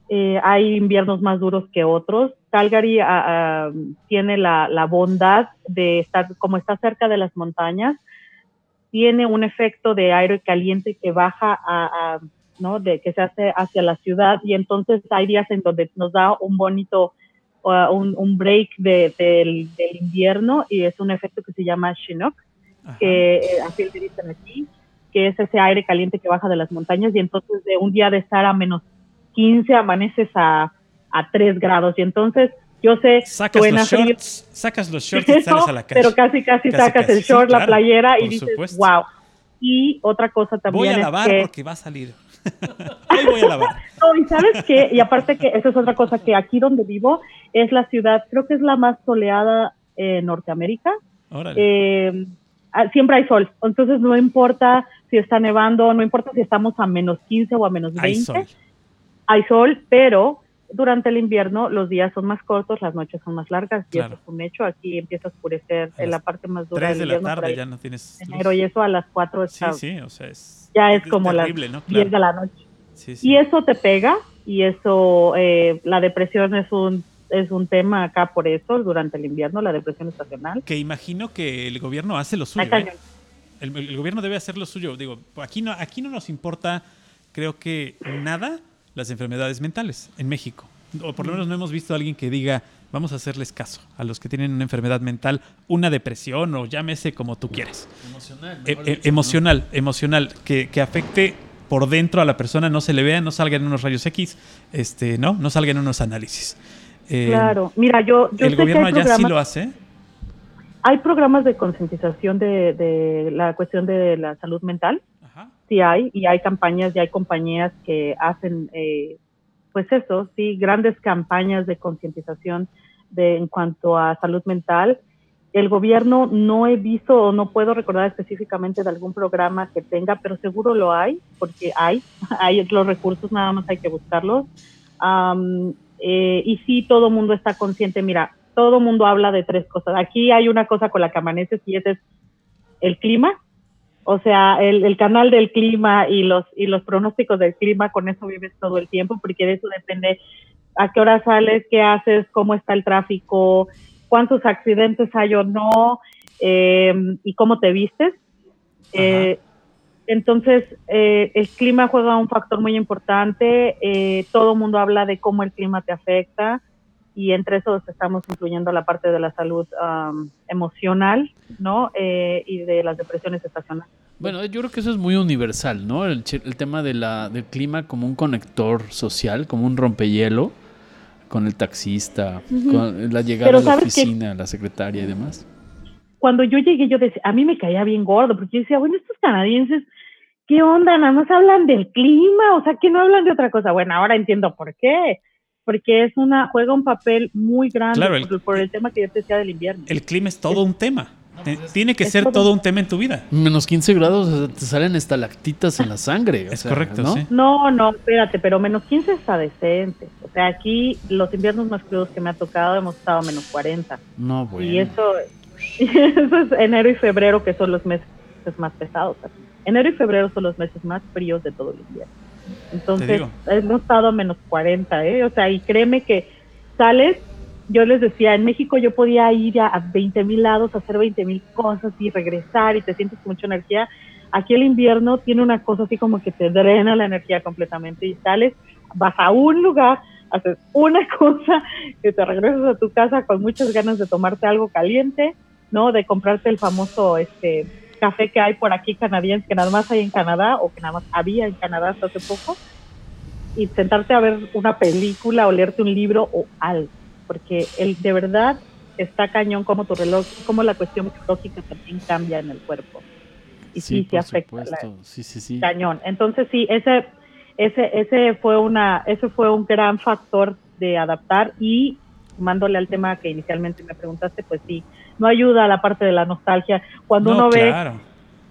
Eh, hay inviernos más duros que otros. Calgary ah, ah, tiene la, la, bondad de estar, como está cerca de las montañas, tiene un efecto de aire caliente que baja a, ¿no? De, que se hace hacia la ciudad y entonces hay días en donde nos da un bonito, uh, un, un, break de, del, del, invierno y es un efecto que se llama Chinook, que eh, así le dicen aquí que es ese aire caliente que baja de las montañas y entonces de un día de estar a menos 15 amaneces a, a 3 grados y entonces yo sé, sacas los shorts, sacas los shorts y sales a la calle. Pero casi, casi, sacas el short, la playera y dices, wow. Y otra cosa también Voy a lavar porque va a salir. Hoy voy a lavar. no, y sabes qué, y aparte que esa es otra cosa, que aquí donde vivo es la ciudad, creo que es la más soleada en Norteamérica. Eh, siempre hay sol, entonces no importa si está nevando, no importa si estamos a menos 15 o a menos 20. Hay sol. Hay sol, pero durante el invierno los días son más cortos, las noches son más largas y eso es un hecho. Aquí empieza a oscurecer en la parte más dura 3 de la tarde ya no tienes enero y eso a las 4 está, sí, sí, o sea, es, ya es, como las 10 de la noche. Y eso te pega y eso, eh, la depresión es un es un tema acá por eso, durante el invierno, la depresión estacional. Que imagino que el gobierno hace lo suyo. ¿eh? El, el, gobierno debe hacer lo suyo. Digo, aquí no, aquí no nos importa, creo que nada, las enfermedades mentales en México. O por lo menos no hemos visto a alguien que diga, vamos a hacerles caso a los que tienen una enfermedad mental, una depresión o llámese como tú quieras. Emocional. E- e- emocional, emocional, que, que afecte por dentro a la persona, no se le vea, no salga en unos rayos X, este, ¿no? No salga en unos análisis. Eh, Claro, mira, yo, yo el sé gobierno hay allá sí programas, lo hace. hay programas de concientización de, de la cuestión de la salud mental. Sí hay, y hay campañas y hay compañías que hacen, eh, pues eso, sí, grandes campañas de concientización de en cuanto a salud mental. El gobierno no he visto o no puedo recordar específicamente de algún programa que tenga, pero seguro lo hay, porque hay, hay los recursos, nada más hay que buscarlos. Eh, y sí, todo mundo está consciente. Mira, todo mundo habla de tres cosas. Aquí hay una cosa con la que amaneces y ese es el clima, o sea, el, el, canal del clima y los, y los pronósticos del clima, con eso vives todo el tiempo, porque de eso depende a qué hora sales, qué haces, cómo está el tráfico, cuántos accidentes hay o no, eh, y cómo te vistes. Eh, entonces, eh, el clima juega un factor muy importante. eh, todo el mundo habla de cómo el clima te afecta y entre esos estamos incluyendo la parte de la salud um, emocional, ¿no? Eh, y de las depresiones estacionales. Bueno, yo creo que eso es muy universal, ¿no? El, el tema de la, del clima como un conector social, como un rompehielo, con el taxista, con la llegada Pero a la oficina, la secretaria y demás. Cuando yo llegué, yo decía, a mí me caía bien gordo, porque yo decía, bueno, estos canadienses, ¿qué onda? Nada más hablan del clima, o sea, que no hablan de otra cosa. Bueno, ahora entiendo por qué. Porque es una, juega un papel muy grande Claro, el- por, por el tema que yo te decía del invierno. El clima es todo un tema. Te- Tiene que ser todo- todo un tema en tu vida. Menos 15 grados, o sea, te salen estalactitas en la sangre. o Es sea, correcto, ¿no? sí. No, no, espérate, pero menos 15 está decente. O sea, aquí los inviernos más crudos que me ha tocado hemos estado a menos 40. No, bueno. Y eso, eso es enero y febrero, que son los meses más pesados. aquí. Enero y febrero son los meses más fríos de todo el invierno. Entonces, hemos estado a menos 40, ¿eh? O sea, y créeme que sales, yo les decía, en México yo podía ir a, a 20 mil lados, hacer 20 mil cosas y regresar y te sientes con mucha energía. Aquí el invierno tiene una cosa así como que te drena la energía completamente y sales, vas a un lugar, haces una cosa, que te regresas a tu casa con muchas ganas de tomarte algo caliente, ¿no? De comprarte el famoso este café que hay por aquí canadiense, que nada más hay en Canadá o que nada más había en Canadá hasta hace poco, y sentarte a ver una película o leerte un libro o algo, porque el de verdad está cañón como tu reloj, como la cuestión psicológica también cambia en el cuerpo. Y sí, sí, por afecta la-. Sí, sí, sí. cañón. Entonces sí, ese, ese, ese fue una, ese fue un gran factor de adaptar y sumándole al tema que inicialmente me preguntaste, pues sí, no ayuda a la parte de la nostalgia. Cuando No, uno ve claro.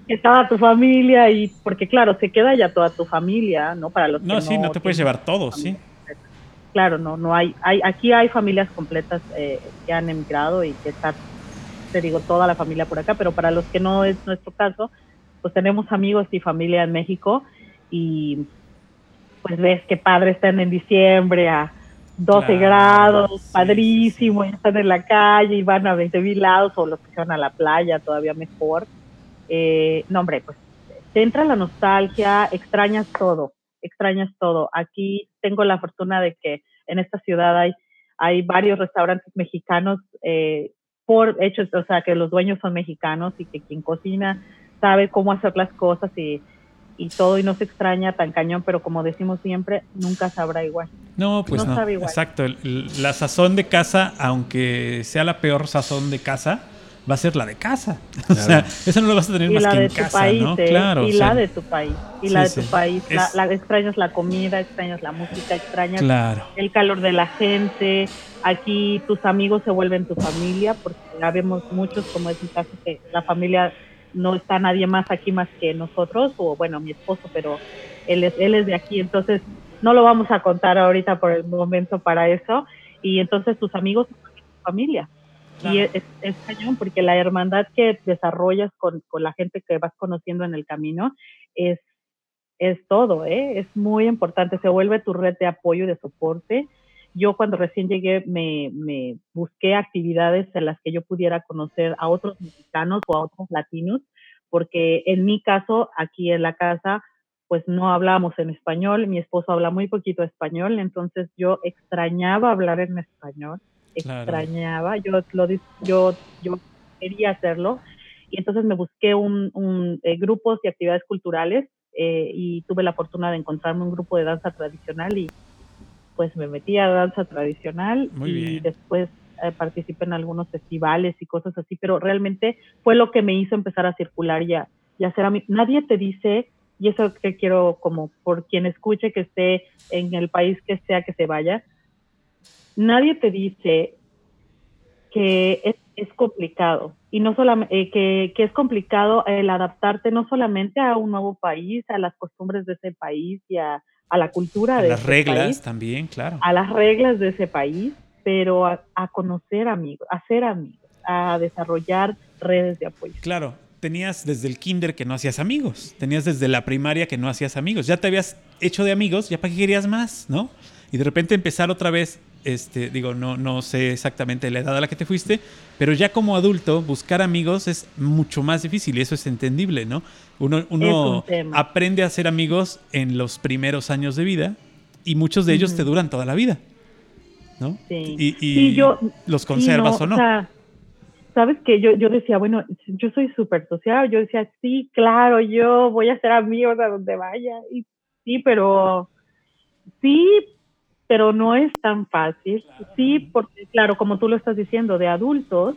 que estaba tu familia y, porque claro, se queda ya toda tu familia, ¿no? Para los No, que sí, no te puedes llevar todo, sí. Claro, no, no hay, hay, aquí hay familias completas eh, que han emigrado y que está, te digo, toda la familia por acá, pero para los que no es nuestro caso, pues tenemos amigos y familia en México y pues ves que padre están en diciembre a 12 Claro, grados, sí, padrísimo, y están en la calle y van a 20 mil lados o los que se van a la playa, todavía mejor. Eh, no, hombre, pues te entra la nostalgia, extrañas todo, extrañas todo. Aquí tengo la fortuna de que en esta ciudad hay, hay varios restaurantes mexicanos eh, por hechos, o sea, que los dueños son mexicanos y que quien cocina sabe cómo hacer las cosas y, y todo y no se extraña tan cañón, pero como decimos siempre, nunca sabrá igual. No, pues No no. sabe igual. Exacto. la sazón de casa, aunque sea la peor sazón de casa, va a ser la de casa. O sea, eso no lo vas a tener Y más la que de en tu casa, país, ¿no? ¿eh? Claro. y o sea, la de tu país, y Sí, la de sí. tu país. La, Es- la- extrañas la comida, extrañas la música, extrañas Claro. el calor de la gente. Aquí tus amigos se vuelven tu familia, porque ya vemos muchos, como es mi caso, que la familia no está nadie más aquí más que nosotros, o bueno, mi esposo, pero él es, él es de aquí, entonces no lo vamos a contar ahorita por el momento para eso. Y entonces tus amigos vuelven tu familia. Y es, es, es cañón porque la hermandad que desarrollas con, con la gente que vas conociendo en el camino es, es todo, ¿eh? es muy importante. Se vuelve tu red de apoyo y de soporte. Yo cuando recién llegué me, me busqué actividades en las que yo pudiera conocer a otros mexicanos o a otros latinos, porque en mi caso, aquí en la casa, pues no hablábamos en español, mi esposo habla muy poquito español, entonces yo extrañaba hablar en español, extrañaba, yo, lo, yo, yo quería hacerlo, y entonces me busqué un, un eh, grupos y actividades culturales eh, y tuve la fortuna de encontrarme un grupo de danza tradicional y pues me metí a danza tradicional y después eh, participé en algunos festivales y cosas así, pero realmente fue lo que me hizo empezar a circular ya y hacer a mí. Nadie te dice, y eso que quiero como por quien escuche que esté en el país que sea que se vaya, nadie te dice que es, es complicado y no solamente eh, que, que, es complicado el adaptarte no solamente a un nuevo país, a las costumbres de ese país y a, a la cultura a de las reglas también, claro. A las reglas de ese país, pero a, a, conocer amigos, a ser amigos, a desarrollar redes de apoyo. Claro, tenías desde el kinder que no hacías amigos, tenías desde la primaria que no hacías amigos, ya te habías hecho de amigos, ya para qué querías más, ¿no? Y de repente empezar otra vez este, digo, no, no sé exactamente la edad a la que te fuiste, pero ya como adulto, buscar amigos es mucho más difícil y eso es entendible, ¿no? Uno, uno aprende a ser amigos en los primeros años de vida y muchos de ellos te duran toda la vida, ¿no? Sí. Y, yo, los conservas o no. Sabes que yo, yo decía, bueno, yo soy súper social, yo decía, sí, claro, yo voy a ser amigos a donde vaya, y sí, pero sí, pero no es tan fácil. Sí, porque claro, como tú lo estás diciendo, de adultos,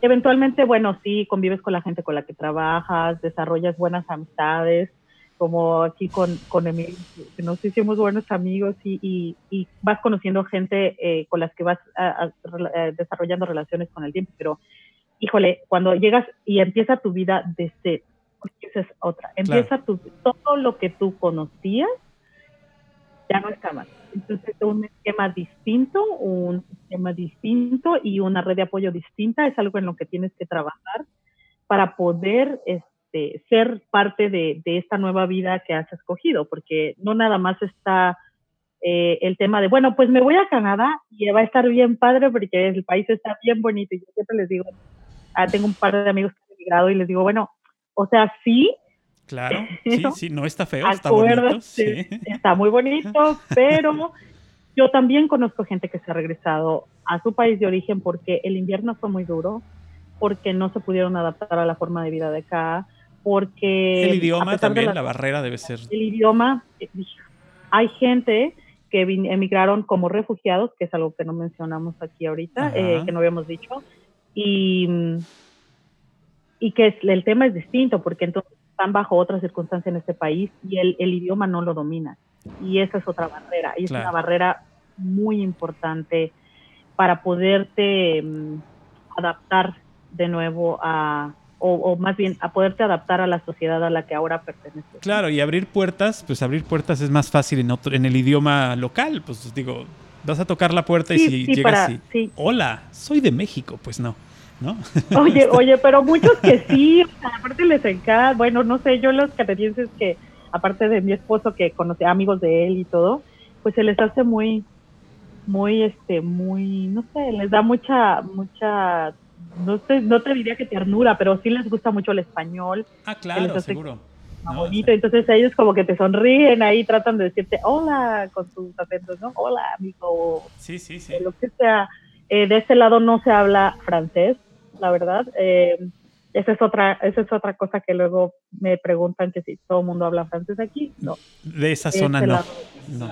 eventualmente, bueno, sí, convives con la gente con la que trabajas, desarrollas buenas amistades, como aquí con, con Emil, que nos hicimos buenos amigos y, y, vas conociendo gente eh, con las que vas desarrollando relaciones con el tiempo, pero híjole, cuando llegas y empieza tu vida desde, esa es otra, empieza tu, todo lo que tú conocías, ya no está mal. Entonces, un esquema distinto, un esquema distinto y una red de apoyo distinta es algo en lo que tienes que trabajar para poder este, ser parte de, esta nueva vida que has escogido, porque no nada más está eh, el tema de, bueno, pues me voy a Canadá y va a estar bien padre porque el país está bien bonito. Y yo siempre les digo, ah, tengo un par de amigos que han emigrado y les digo, bueno, o sea, sí, Claro, sí, sí, no está feo, está bonito. Está muy bonito, pero yo también conozco gente que se ha regresado a su país de origen porque el invierno fue muy duro, porque no se pudieron adaptar a la forma de vida de acá, porque... El idioma también, la, barrera debe ser... El idioma, eh, hay gente que emigraron como refugiados, que es algo que no mencionamos aquí ahorita, eh, que no habíamos dicho, y, y que el tema es distinto, porque entonces están bajo otra circunstancia en este país y el, el idioma no lo domina. Y esa es otra barrera. Y es una barrera muy importante para poderte mm, adaptar de nuevo a, o, más bien a poderte adaptar a la sociedad a la que ahora perteneces. Claro, y abrir puertas, pues abrir puertas es más fácil en otro, en el idioma local, pues digo, vas a tocar la puerta y si llegas y, hola, soy de México, pues no. ¿No? Oye, oye, pero muchos que sí, aparte les encanta, bueno, no sé, yo los canadienses que, aparte de mi esposo que conoce amigos de él y todo, pues se les hace muy, muy, este, muy, no sé, les da mucha, mucha, no sé, no te diría que ternura, pero sí les gusta mucho el español. Ah, claro, seguro. bonito, entonces ellos como que te sonríen ahí, tratan de decirte hola con sus acentos, ¿no? Hola, amigo. Sí, sí, sí. Lo que sea. Eh, de este lado no se habla francés, la verdad. Eh, esa es otra esa es otra cosa que luego me preguntan que si todo el mundo habla francés aquí no. De esa zona no, no.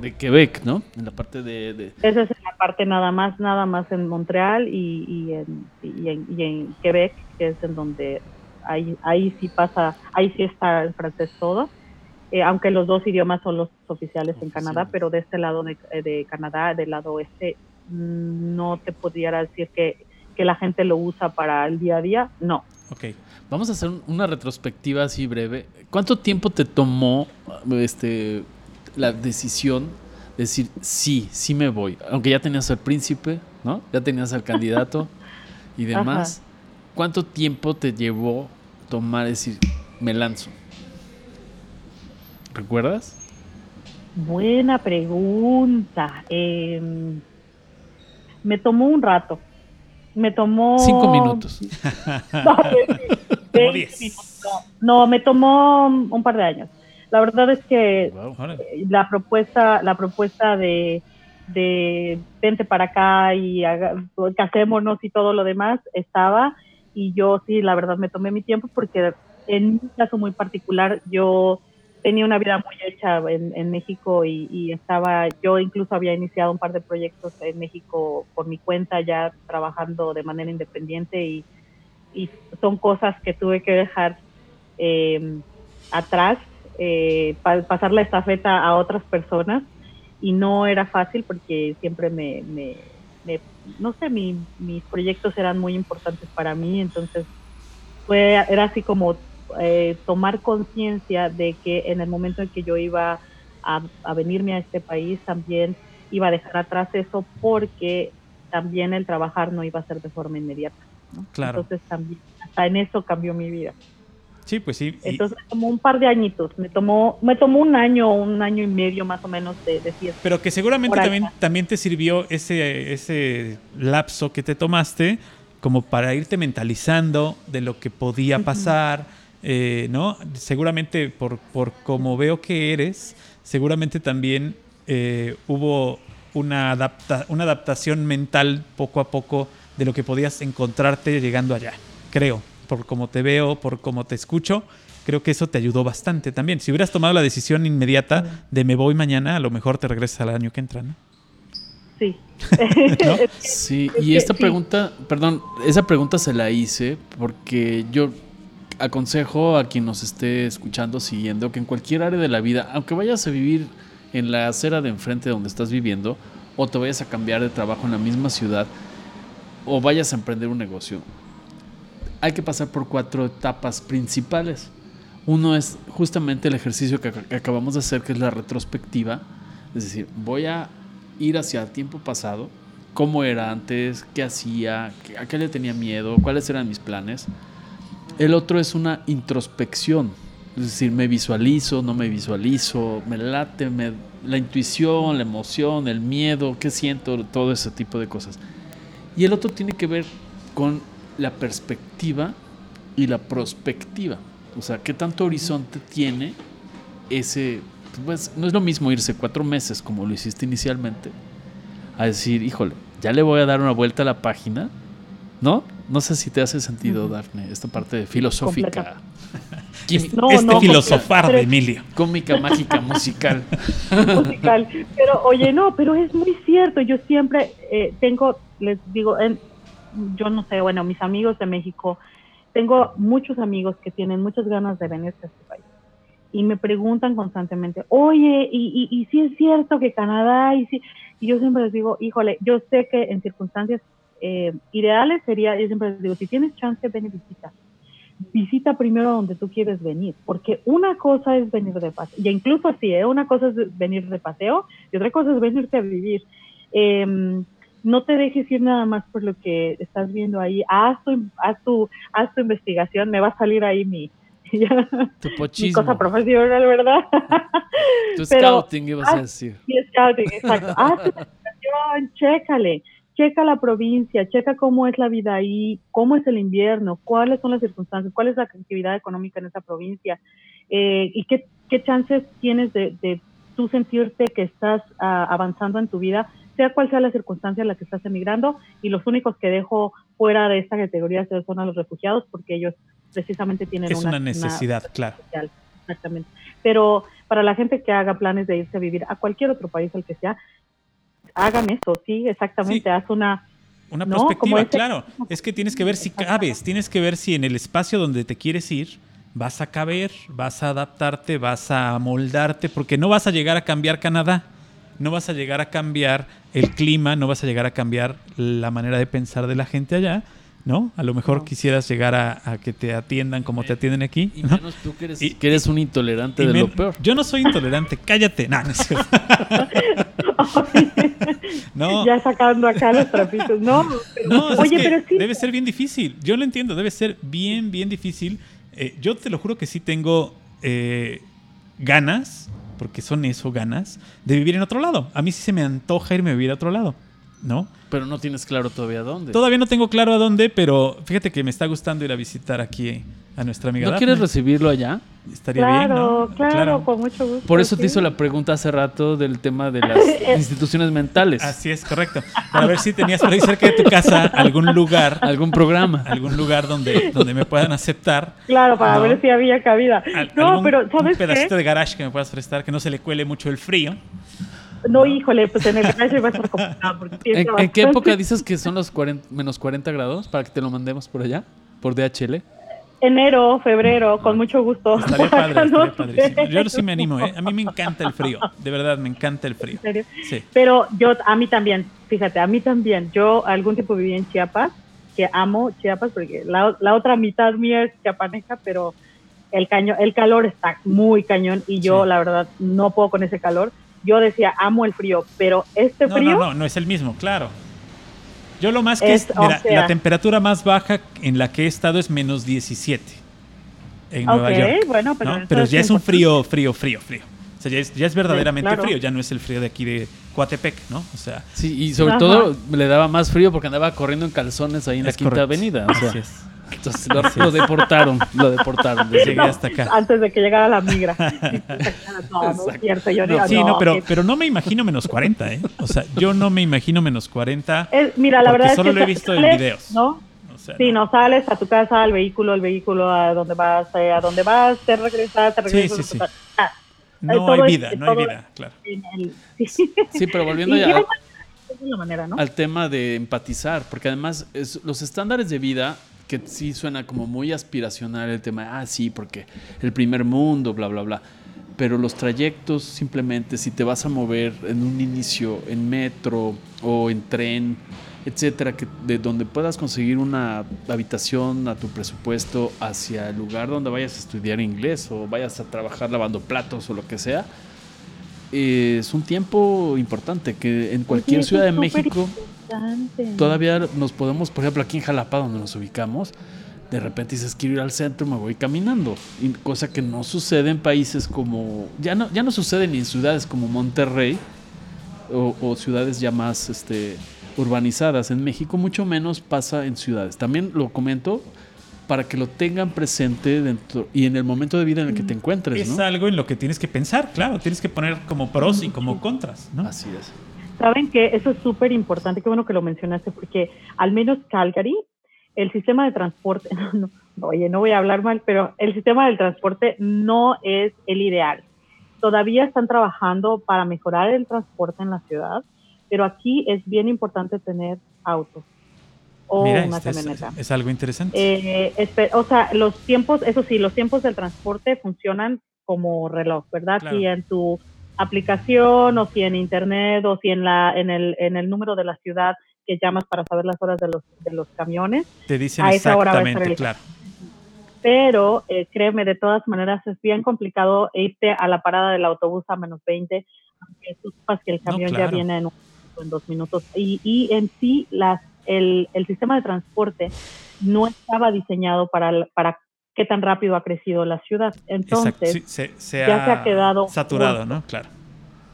De, Quebec no en la parte de, esa es en la parte nada más nada más en Montreal y, y, en, y, en, y en Quebec que es en donde ahí ahí sí pasa ahí sí está el francés todo. Eh, aunque los dos idiomas son los oficiales en Canadá pero de este lado de, de Canadá del lado oeste mm, no te pudiera decir que que la gente lo usa para el día a día, no. Ok, vamos a hacer una retrospectiva así breve. ¿Cuánto tiempo te tomó este, la decisión de decir, sí, sí me voy? Aunque ya tenías al príncipe, ¿no? Ya tenías al candidato y demás. ¿Cuánto tiempo te llevó tomar decir, me lanzo? ¿Recuerdas? Buena pregunta. Em, me tomó un rato. Me tomó... Cinco minutos. No, Como diez. No, me tomó un par de años. La verdad es que Wow. Eh, la propuesta, la propuesta de, de vente para acá y haga- casémonos y todo lo demás estaba y yo sí, la verdad me tomé mi tiempo porque en mi caso muy particular yo tenía una vida muy hecha en, en México y, y estaba, yo incluso había iniciado un par de proyectos en México por mi cuenta ya trabajando de manera independiente y, son cosas que tuve que dejar eh, atrás, eh, pa- pasar la estafeta a otras personas. Y no era fácil porque siempre me, me- me- no sé, mi- mis proyectos eran muy importantes para mí, entonces fue, era así como eh, tomar conciencia de que en el momento en que yo iba a, a venirme a este país también iba a dejar atrás eso porque también el trabajar no iba a ser de forma inmediata. ¿no? Claro. Entonces también, hasta en eso cambió mi vida. Sí, pues sí. y- Entonces me tomó un par de añitos, me tomó, me tomó un año, un año y medio más o menos de, de fiesta. pero que seguramente también, también te sirvió ese, ese lapso que te tomaste como para irte mentalizando de lo que podía pasar, eh, ¿no? Seguramente por, por como veo que eres, seguramente también eh, hubo una, adapta- una adaptación mental poco a poco de lo que podías encontrarte llegando allá, creo, por cómo te veo, por cómo te escucho. Creo que eso te ayudó bastante también. Si hubieras tomado la decisión inmediata de me voy mañana, a lo mejor te regresas al año que entra, ¿no? Sí. ¿No? Sí, y esta pregunta, perdón, esa pregunta se la hice porque yo aconsejo a quien nos esté escuchando, siguiendo, que en cualquier área de la vida, aunque vayas a vivir en la acera de enfrente donde estás viviendo, o te vayas a cambiar de trabajo en la misma ciudad, o vayas a emprender un negocio, hay que pasar por cuatro etapas principales. Uno es justamente el ejercicio que, ac- que acabamos de hacer, que es la retrospectiva. Es decir, voy a ir hacia el tiempo pasado, cómo era antes, qué hacía, a qué le tenía miedo, cuáles eran mis planes. El otro es una introspección, es decir, me visualizo, no me visualizo, me late, me- la intuición, la emoción, el miedo, qué siento, todo ese tipo de cosas. Y el otro tiene que ver con la perspectiva y la prospectiva. O sea, qué tanto horizonte tiene ese... Pues no es lo mismo irse cuatro meses como lo hiciste inicialmente, a decir, híjole, ya le voy a dar una vuelta a la página, ¿no? No sé si te hace sentido. Dafne, esta parte filosófica, No, este no, filosofar pero- de Emilio. cómica, mágica, musical. musical. Pero oye, no, pero es muy cierto. Yo siempre eh, tengo, les digo, en- yo no sé, bueno, mis amigos de México, tengo muchos amigos que tienen muchas ganas de venirse a este país. Y me preguntan constantemente, oye, y, y, y si es cierto que Canadá, y si, y yo siempre les digo, híjole, yo sé que en circunstancias eh, ideales sería, yo siempre les digo, si tienes chance, ven y visita visita primero donde tú quieres venir, porque una cosa es venir de paseo, y incluso así, ¿eh? una cosa es venir de paseo y otra cosa es venirte a vivir. Eh, no te dejes ir nada más por lo que estás viendo ahí, haz tu, haz tu, haz tu investigación, me va a salir ahí mi, Tu mi cosa profesional, ¿verdad? tu pero- scouting, ibas a decir. Sí, scouting, exacto. Haz tu investigación, chécale, checa la provincia, checa cómo es la vida ahí, cómo es el invierno, cuáles son las circunstancias, cuál es la actividad económica en esa provincia eh, y qué, qué chances tienes de, de tú sentirte que estás ah, avanzando en tu vida, sea cual sea la circunstancia en la que estás emigrando. Y los únicos que dejo fuera de esta categoría son a los refugiados porque ellos precisamente tienen Es una necesidad, claro. social, exactamente. Pero para la gente que haga planes de irse a vivir a cualquier otro país, el que sea, hagan eso, sí, exactamente, Sí. haz una... Una No, perspectiva, este- claro. Es que tienes que ver si cabes, tienes que ver si en el espacio donde te quieres ir vas a caber, vas a adaptarte, vas a moldarte, porque no vas a llegar a cambiar Canadá, no vas a llegar a cambiar el clima, no vas a llegar a cambiar la manera de pensar de la gente allá, ¿no? A lo mejor No. quisieras llegar a, a que te atiendan como te atienden aquí. Y ¿no? menos tú que eres, Y- que eres un intolerante Y de lo peor. Yo no soy intolerante, cállate. No, no es cierto. No, ya sacando acá los trapitos, no, pero- No, es oye, que pero sí, debe ser bien difícil. Yo lo entiendo, debe ser bien, bien difícil. Eh, yo te lo juro que sí tengo eh, ganas porque son eso ganas de vivir en otro lado. A mí sí se me antoja irme a vivir a otro lado, ¿no? Pero no tienes claro todavía dónde. Todavía no tengo claro a dónde, pero fíjate que me está gustando ir a visitar aquí a nuestra amiga. ¿No quieres recibirlo allá? Estaría bien, Claro, ¿no? claro, con mucho gusto. Por eso te hizo la pregunta hace rato del tema de las instituciones mentales. Así es, correcto. Para ver si tenías por ahí cerca de tu casa algún lugar, Algún programa. algún lugar donde, donde me puedan aceptar. Claro, para ¿no? ver si había cabida. Al- No, algún- pero un ¿sabes pedacito qué? de garage que me puedas prestar, que no se le cuele mucho el frío. No, híjole, pues en el calle va a estar complicado. porque ¿En, qué época dices que son los 40 menos 40 grados para que te lo mandemos por allá? Por DHL. Enero, febrero, con mucho gusto. Estaría padre, estaría padrísimo. Yo sí me animo, ¿eh? A mí me encanta el frío. De verdad, me encanta el frío. ¿En serio? Sí. Pero yo, a mí también, fíjate, a mí también. Yo algún tiempo viví en Chiapas, que amo Chiapas porque la, la otra mitad mía es chiapaneca, pero el, caño, el calor está muy cañón y yo, Sí. la verdad, no puedo con ese calor. Yo decía, amo el frío, pero este No, frío, no, no, no es el mismo, claro. Yo lo más que Es, es, o mira, sea- la temperatura más baja en la que he estado es menos 17 en Nueva Ok, York. bueno, pero Pero es ya es un frío, frío, frío, frío. O sea, ya es, ya es verdaderamente claro. frío, ya no es el frío de aquí de Coatepec, ¿no? O sea, Sí, y sobre Ajá. todo le daba más frío porque andaba corriendo en calzones ahí en la Quinta correcto. Avenida. O sea, Así es. Entonces lo, lo deportaron. Lo deportaron. Llegué hasta acá. antes de que llegara la migra. no, no es Exacto. cierto. Yo No, digo, Sí, no, pero, que- pero no me imagino menos 40, ¿eh? O sea, yo no me imagino menos 40. es- mira, la verdad solo es que lo he visto en videos. ¿no? O sea, Sí, no sales a tu casa, al vehículo, el vehículo a donde vas, eh, a donde vas, te regresas, te Sí, regresas. sí, a tu sí. casa. Ah, no hay es- vida, no hay vida, claro. el- sí. Sí, pero volviendo ya hay a- maneras, de la manera, ¿no? al tema de empatizar, porque además es- los estándares de vida, que sí suena como muy aspiracional el tema, ah, sí, porque el primer mundo, bla, bla, bla. Pero los trayectos, simplemente, si te vas a mover en un inicio en metro o en tren, etcétera, que de donde puedas conseguir una habitación a tu presupuesto hacia el lugar donde vayas a estudiar inglés o vayas a trabajar lavando platos o lo que sea, es un tiempo importante que en cualquier Sí, ciudad de súper Todavía nos podemos, por ejemplo, aquí en Jalapa, donde nos ubicamos, de repente dices, quiero ir al centro, me voy caminando. Y cosa que no sucede en países como, ya no, ya no sucede ni en ciudades como Monterrey o, o ciudades ya más este, urbanizadas. En México mucho menos pasa en ciudades. También lo comento para que lo tengan presente dentro y en el momento de vida en el que te encuentres, Es ¿no? algo en lo que tienes que pensar, claro. Tienes que poner como pros y como contras, ¿no? Así es. Saben que eso es súper importante, qué bueno que lo mencionaste, porque al menos Calgary, el sistema de transporte, no, no, oye, no voy a hablar mal, pero el sistema del transporte no es el ideal. Todavía están trabajando para mejorar el transporte en la ciudad, pero aquí es bien importante tener autos o Mira, una este es, camioneta. es algo interesante. Eh, o sea, los tiempos, eso sí, los tiempos del transporte funcionan como reloj, ¿verdad? Claro. Si en tu aplicación o si en internet o si en la en el en el número de la ciudad que llamas para saber las horas de los de los camiones, Te dicen a esa hora exactamente, el- claro. pero eh, créeme, de todas maneras es bien complicado irte a la parada del autobús a menos 20, aunque tú sepas que el No, camión ya viene en, un- en dos minutos. Y, y en sí, las, el, el sistema de transporte no estaba diseñado para, para qué tan rápido ha crecido la ciudad. Entonces, Sí, se, se ya se ha quedado saturado, corto. ¿no? Claro.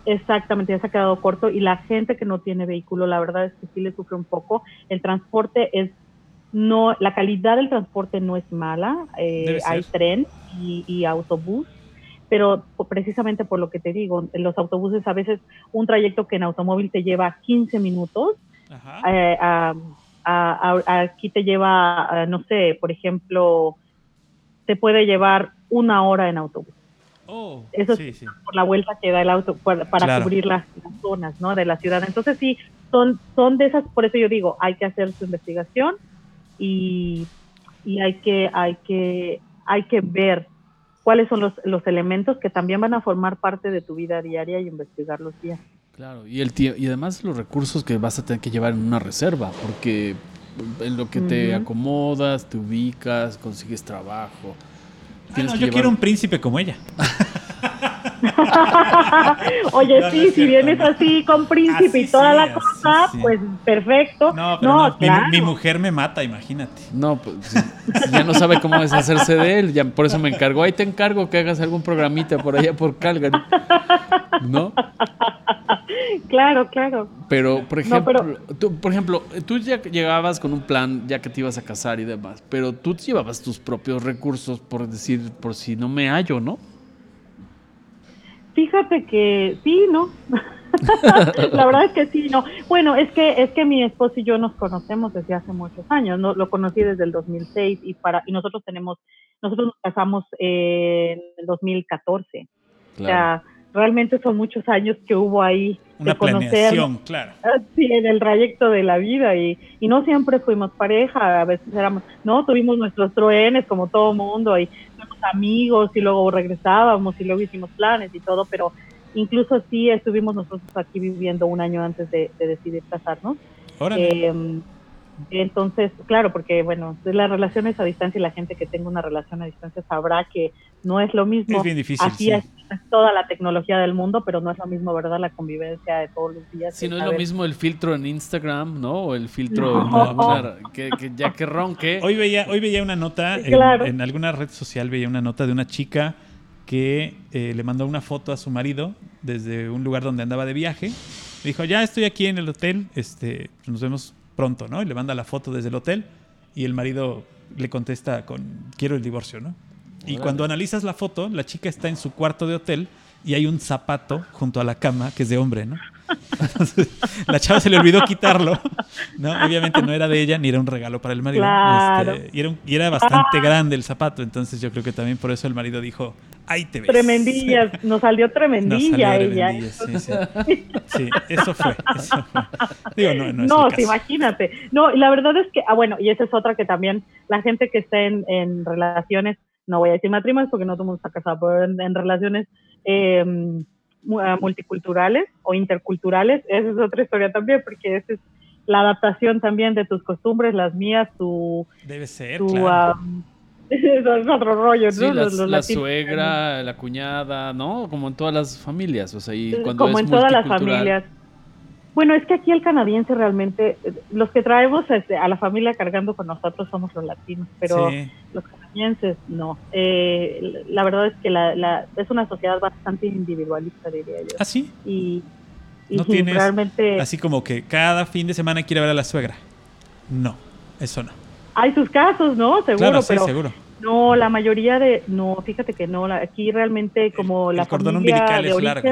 Exactamente, ya se ha quedado corto y la gente que no tiene vehículo, la verdad es que sí le sufre un poco. El transporte es no, la calidad del transporte no es mala, eh, hay tren y, y autobús, pero precisamente por lo que te digo, los autobuses a veces un trayecto que en automóvil te lleva 15 minutos, Ajá. eh, a- a- a- aquí te lleva, eh, no sé, por ejemplo, te puede llevar una hora en autobús Oh, eso sí, sí. por la vuelta que da el auto para, para Claro. cubrir las, las zonas ¿no? de la ciudad. Entonces sí, son, son de esas, por eso yo digo, hay que hacer su investigación y, y hay que, hay que, hay que ver cuáles son los, los elementos que también van a formar parte de tu vida diaria y investigarlos bien. Claro, y, el y además los recursos que vas a tener que llevar en una reserva, porque en lo que te acomodas, te ubicas, consigues trabajo. Ah, no, que yo llevar- quiero un príncipe como ella. Oye, No, no sí, es si cierto, vienes no. así con príncipe Así y toda sí, la cosa, sí. pues perfecto. No, pero no, mi- claro. mi, mujer me mata, imagínate. No, pues ya no sabe cómo deshacerse de él, ya por eso me encargó. Ahí te encargo que hagas algún programita por allá por Calgary. ¿no? claro, claro. Pero, por No, ejemplo, pero- tú, por ejemplo, tú ya llegabas con un plan ya que te ibas a casar y demás, pero tú llevabas tus propios recursos, por decir, por si no me hallo, ¿no? Fíjate que sí, ¿no? la verdad es que sí, no. Bueno, es que es que mi esposo y yo nos conocemos desde hace muchos años. No, lo conocí desde el 2006 y para y nosotros tenemos nosotros nos casamos en el 2014. O sea, realmente son muchos años que hubo ahí Una de conocer claro. Sí, en el trayecto de la vida y, y no siempre fuimos pareja, a veces éramos, no, tuvimos nuestros truenes como todo mundo y amigos y luego regresábamos y luego hicimos planes y todo, pero incluso sí estuvimos nosotros aquí viviendo un año antes de, de decidir casarnos. Eh, entonces, claro, porque bueno, de las relaciones a distancia y la gente que tenga una relación a distancia sabrá que no es lo mismo. es bien difícil. Así sí. es, toda la tecnología del mundo, pero no es lo mismo, ¿verdad? La convivencia de todos los días. Si no es lo mismo el filtro en Instagram, ¿no? O el filtro en No. una- que, que ya que ronque. Hoy veía, hoy veía una nota, en, Claro. en alguna red social veía una nota de una chica que eh, le mandó una foto a su marido desde un lugar donde andaba de viaje. Le dijo, ya estoy aquí en el hotel, este, nos vemos pronto, ¿no? Y le manda la foto desde el hotel y el marido le contesta con, quiero el divorcio, ¿no? Y Órale. cuando analizas la foto, la chica está en su cuarto de hotel y hay un zapato junto a la cama que es de hombre, ¿no? Entonces, la chava se le olvidó quitarlo, ¿no? Obviamente no era de ella ni era un regalo para el marido. Claro. este, y, era un- y era bastante grande el zapato, entonces yo creo que también por eso el marido dijo, ahí te ves. Tremendilla, nos salió Nos tremendilla salió ella. tremendilla, sí, sí. Sí, eso fue, eso fue. Digo, no, no es No, el sí, caso. imagínate. No, y la verdad es que, ah, bueno, y esa es otra que también la gente que está en, en relaciones, no voy a decir matrimonios porque no todo el mundo está casado, pero en, en relaciones eh, multiculturales o interculturales, esa es otra historia también, porque esa es la adaptación también de tus costumbres, las mías, tu, Debe ser, tu claro. eso es otro rollo, Sí, ¿no? la, Los- los la latinos. suegra, la cuñada, ¿no? Como en todas las familias, o sea, y cuando como es en todas las familias. Bueno, es que aquí el canadiense realmente, los que traemos este, a la familia cargando con nosotros somos los latinos, pero Sí. los canadienses no. Eh, la verdad es que la, la- es una sociedad bastante individualista, diría yo. ¿Ah, sí? Y, y No tienes realmente Así como que cada fin de semana quiere ver a la suegra. No, eso no. hay sus casos, ¿no? Seguro, claro, sí, pero seguro. no, la mayoría de, no, fíjate que no, la- aquí realmente como el la cordón familia umbilical de es largo.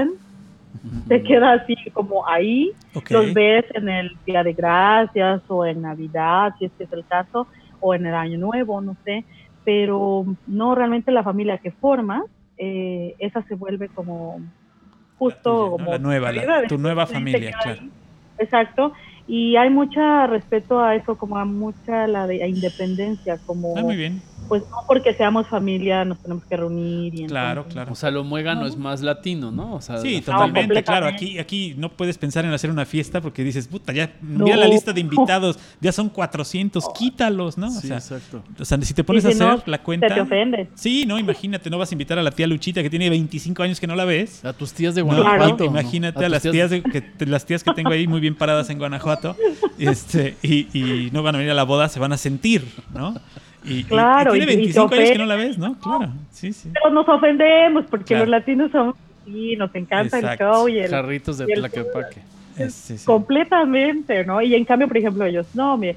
Se queda así como ahí los ves en el Día de Gracias o en Navidad, si es que es el caso, o en el Año Nuevo, no sé, pero no realmente la familia que formas, eh, esa se vuelve como justo como La nueva, la- tu nueva familia, claro. ahí. Exacto, y hay mucha respeto a eso, como a mucha la de a independencia, como Ah, muy bien. Pues no porque seamos familia nos tenemos que reunir y Claro, entonces- claro. O sea, lo muégano es más latino, ¿no? O sea, Sí, totalmente, claro. Aquí, aquí no puedes pensar en hacer una fiesta porque dices, puta, ya No. mira la lista de invitados, ya son 400, quítalos, ¿no? O Sí, sea, exacto. o sea, si te pones a hacer no, la cuenta. te ofende. Sí, no, imagínate, no vas a invitar a la tía Luchita que tiene 25 años que no la ves. A tus tías de No, Guanajuato. ¿no? imagínate a, las tías, de- que, las tías que tengo ahí muy bien paradas en Guanajuato este, y, y no van a venir a la boda, se van a sentir, ¿no? Y, y- Claro, y y- y tiene te 25 años que no la ves, ¿no? Claro, sí, sí. Pero nos ofendemos porque Claro. los latinos somos así, nos encanta Exacto. el show y el, Jarritos de y el- Tlaquepaque. Es- sí, sí. completamente, ¿no? Y en cambio, por ejemplo, ellos, no, mi,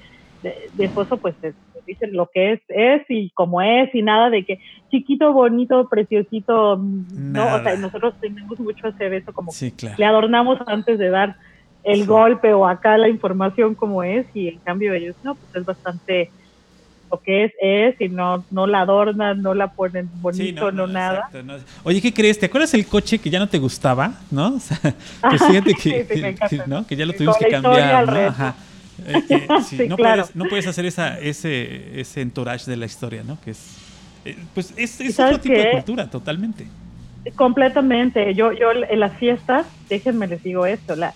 de- mi esposo pues es- dicen lo que es, es y como es y nada de que chiquito, bonito, preciosito, no, o Nada. sea, nosotros tenemos mucho hacer eso como Sí, claro. le adornamos antes de dar el Sí. golpe o acá la información como es y en cambio ellos no, pues es bastante lo que es es y no no la adornan, no la ponen bonito, Sí, no, nada. exacto, no. Oye, ¿qué crees? ¿Te acuerdas el coche que ya no te gustaba? ¿No? O sea, pues fíjate que, Sí, sí, ¿no? que ya lo tuvimos que cambiar. ¿no? Ajá. Eh, que no, claro. puedes, no puedes hacer esa, ese, ese entourage de la historia, ¿no? Que es, eh, pues es, otro tipo de cultura, totalmente. Completamente. Yo, yo en las fiestas, déjenme les digo esto, la,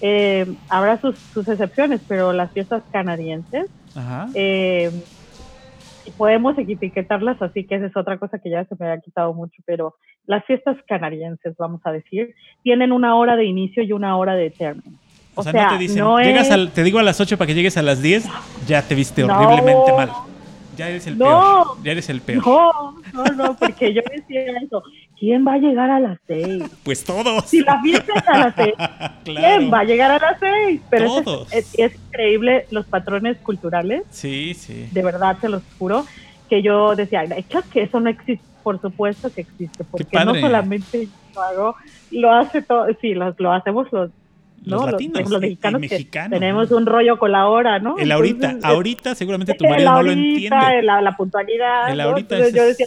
eh, habrá sus, sus excepciones, pero las fiestas canadienses, Ajá. eh, y podemos etiquetarlas así, que esa es otra cosa que ya se me ha quitado mucho, pero las fiestas canadienses, vamos a decir, tienen una hora de inicio y una hora de término. O, sea, no te dicen, no llegas es- te digo a las 8 para que llegues a las 10, ya te viste No. horriblemente mal. Ya eres el No. peor. Ya eres el peor. No, no, no, porque yo decía eso. ¿Quién va a llegar a las seis? Pues todos. Si la fiesta es a las seis, ¿quién va a llegar a las seis? Pero eso es- Todos. es, es increíble los patrones culturales, Sí, sí. de verdad se los juro, que yo decía, "Echa que eso no existe, por supuesto que existe, porque no solamente yo lo hago, lo hace todo, sí, lo, lo hacemos los, Los ¿no? latinos, los y- y mexicanos, mexicanos, tenemos ¿no? un rollo con la hora, ¿no? El ahorita, Entonces, ahorita seguramente tu marido no lo entiende. La, la puntualidad. El ahorita Entonces es- yo decía,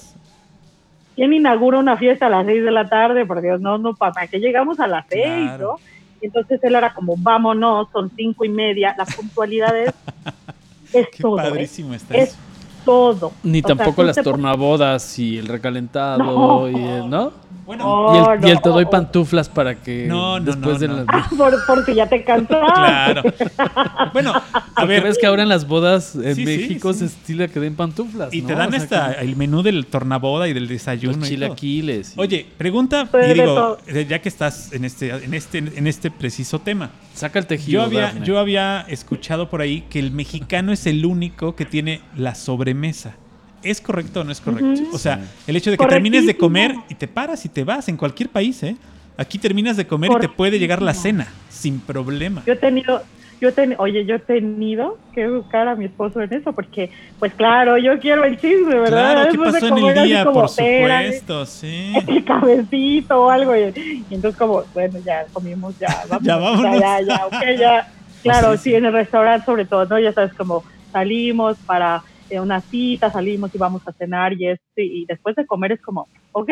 ¿quién inaugura una fiesta a las 6 de la tarde? Por Dios, no, no, ¿para qué llegamos a las 6, Claro. no? Y Entonces él era como, vámonos, son cinco y media. La puntualidad es, es Qué todo. ¿eh? padrísimo está Es eso. Todo. Ni O tampoco las tornabodas y el recalentado No. y el, ¿no? Bueno, y el, y el te doy pantuflas para que No, no, después no, de no. las Ah, por, porque ya te cansaste. claro. Bueno, a ver, ves que ahora en las bodas en Sí, México sí. se estila que den pantuflas. y ¿no? te dan O sea, esta, el menú del tornaboda y del desayuno. los y todo. chilaquiles. y- Oye, pregunta, Pues y digo, eh, ya que estás en este, en este, en este preciso tema. Saca el tejido. Yo había, yo había escuchado por ahí que el mexicano es el único que tiene la sobremesa. ¿Es correcto o no es correcto? O sea, el hecho de que termines de comer y te paras y te vas en cualquier país, ¿eh? Aquí terminas de comer y te puede llegar la cena sin problema. Yo he tenido, yo he teni- oye, yo he tenido que buscar a mi esposo en eso, porque, pues claro, yo quiero el chisme, ¿verdad? Claro, ¿qué pasó en el día? Por espérame, supuesto, sí. el cabecito o algo. Y, y entonces como, bueno, ya comimos, ya vamos. Ya vámonos. Ya, ya, ya, ya. Claro, Sí, sí, sí. en el restaurante sobre todo, ¿no? Ya sabes, como salimos para eh, una cita, salimos y vamos a cenar y, es, y después de comer es como, ok,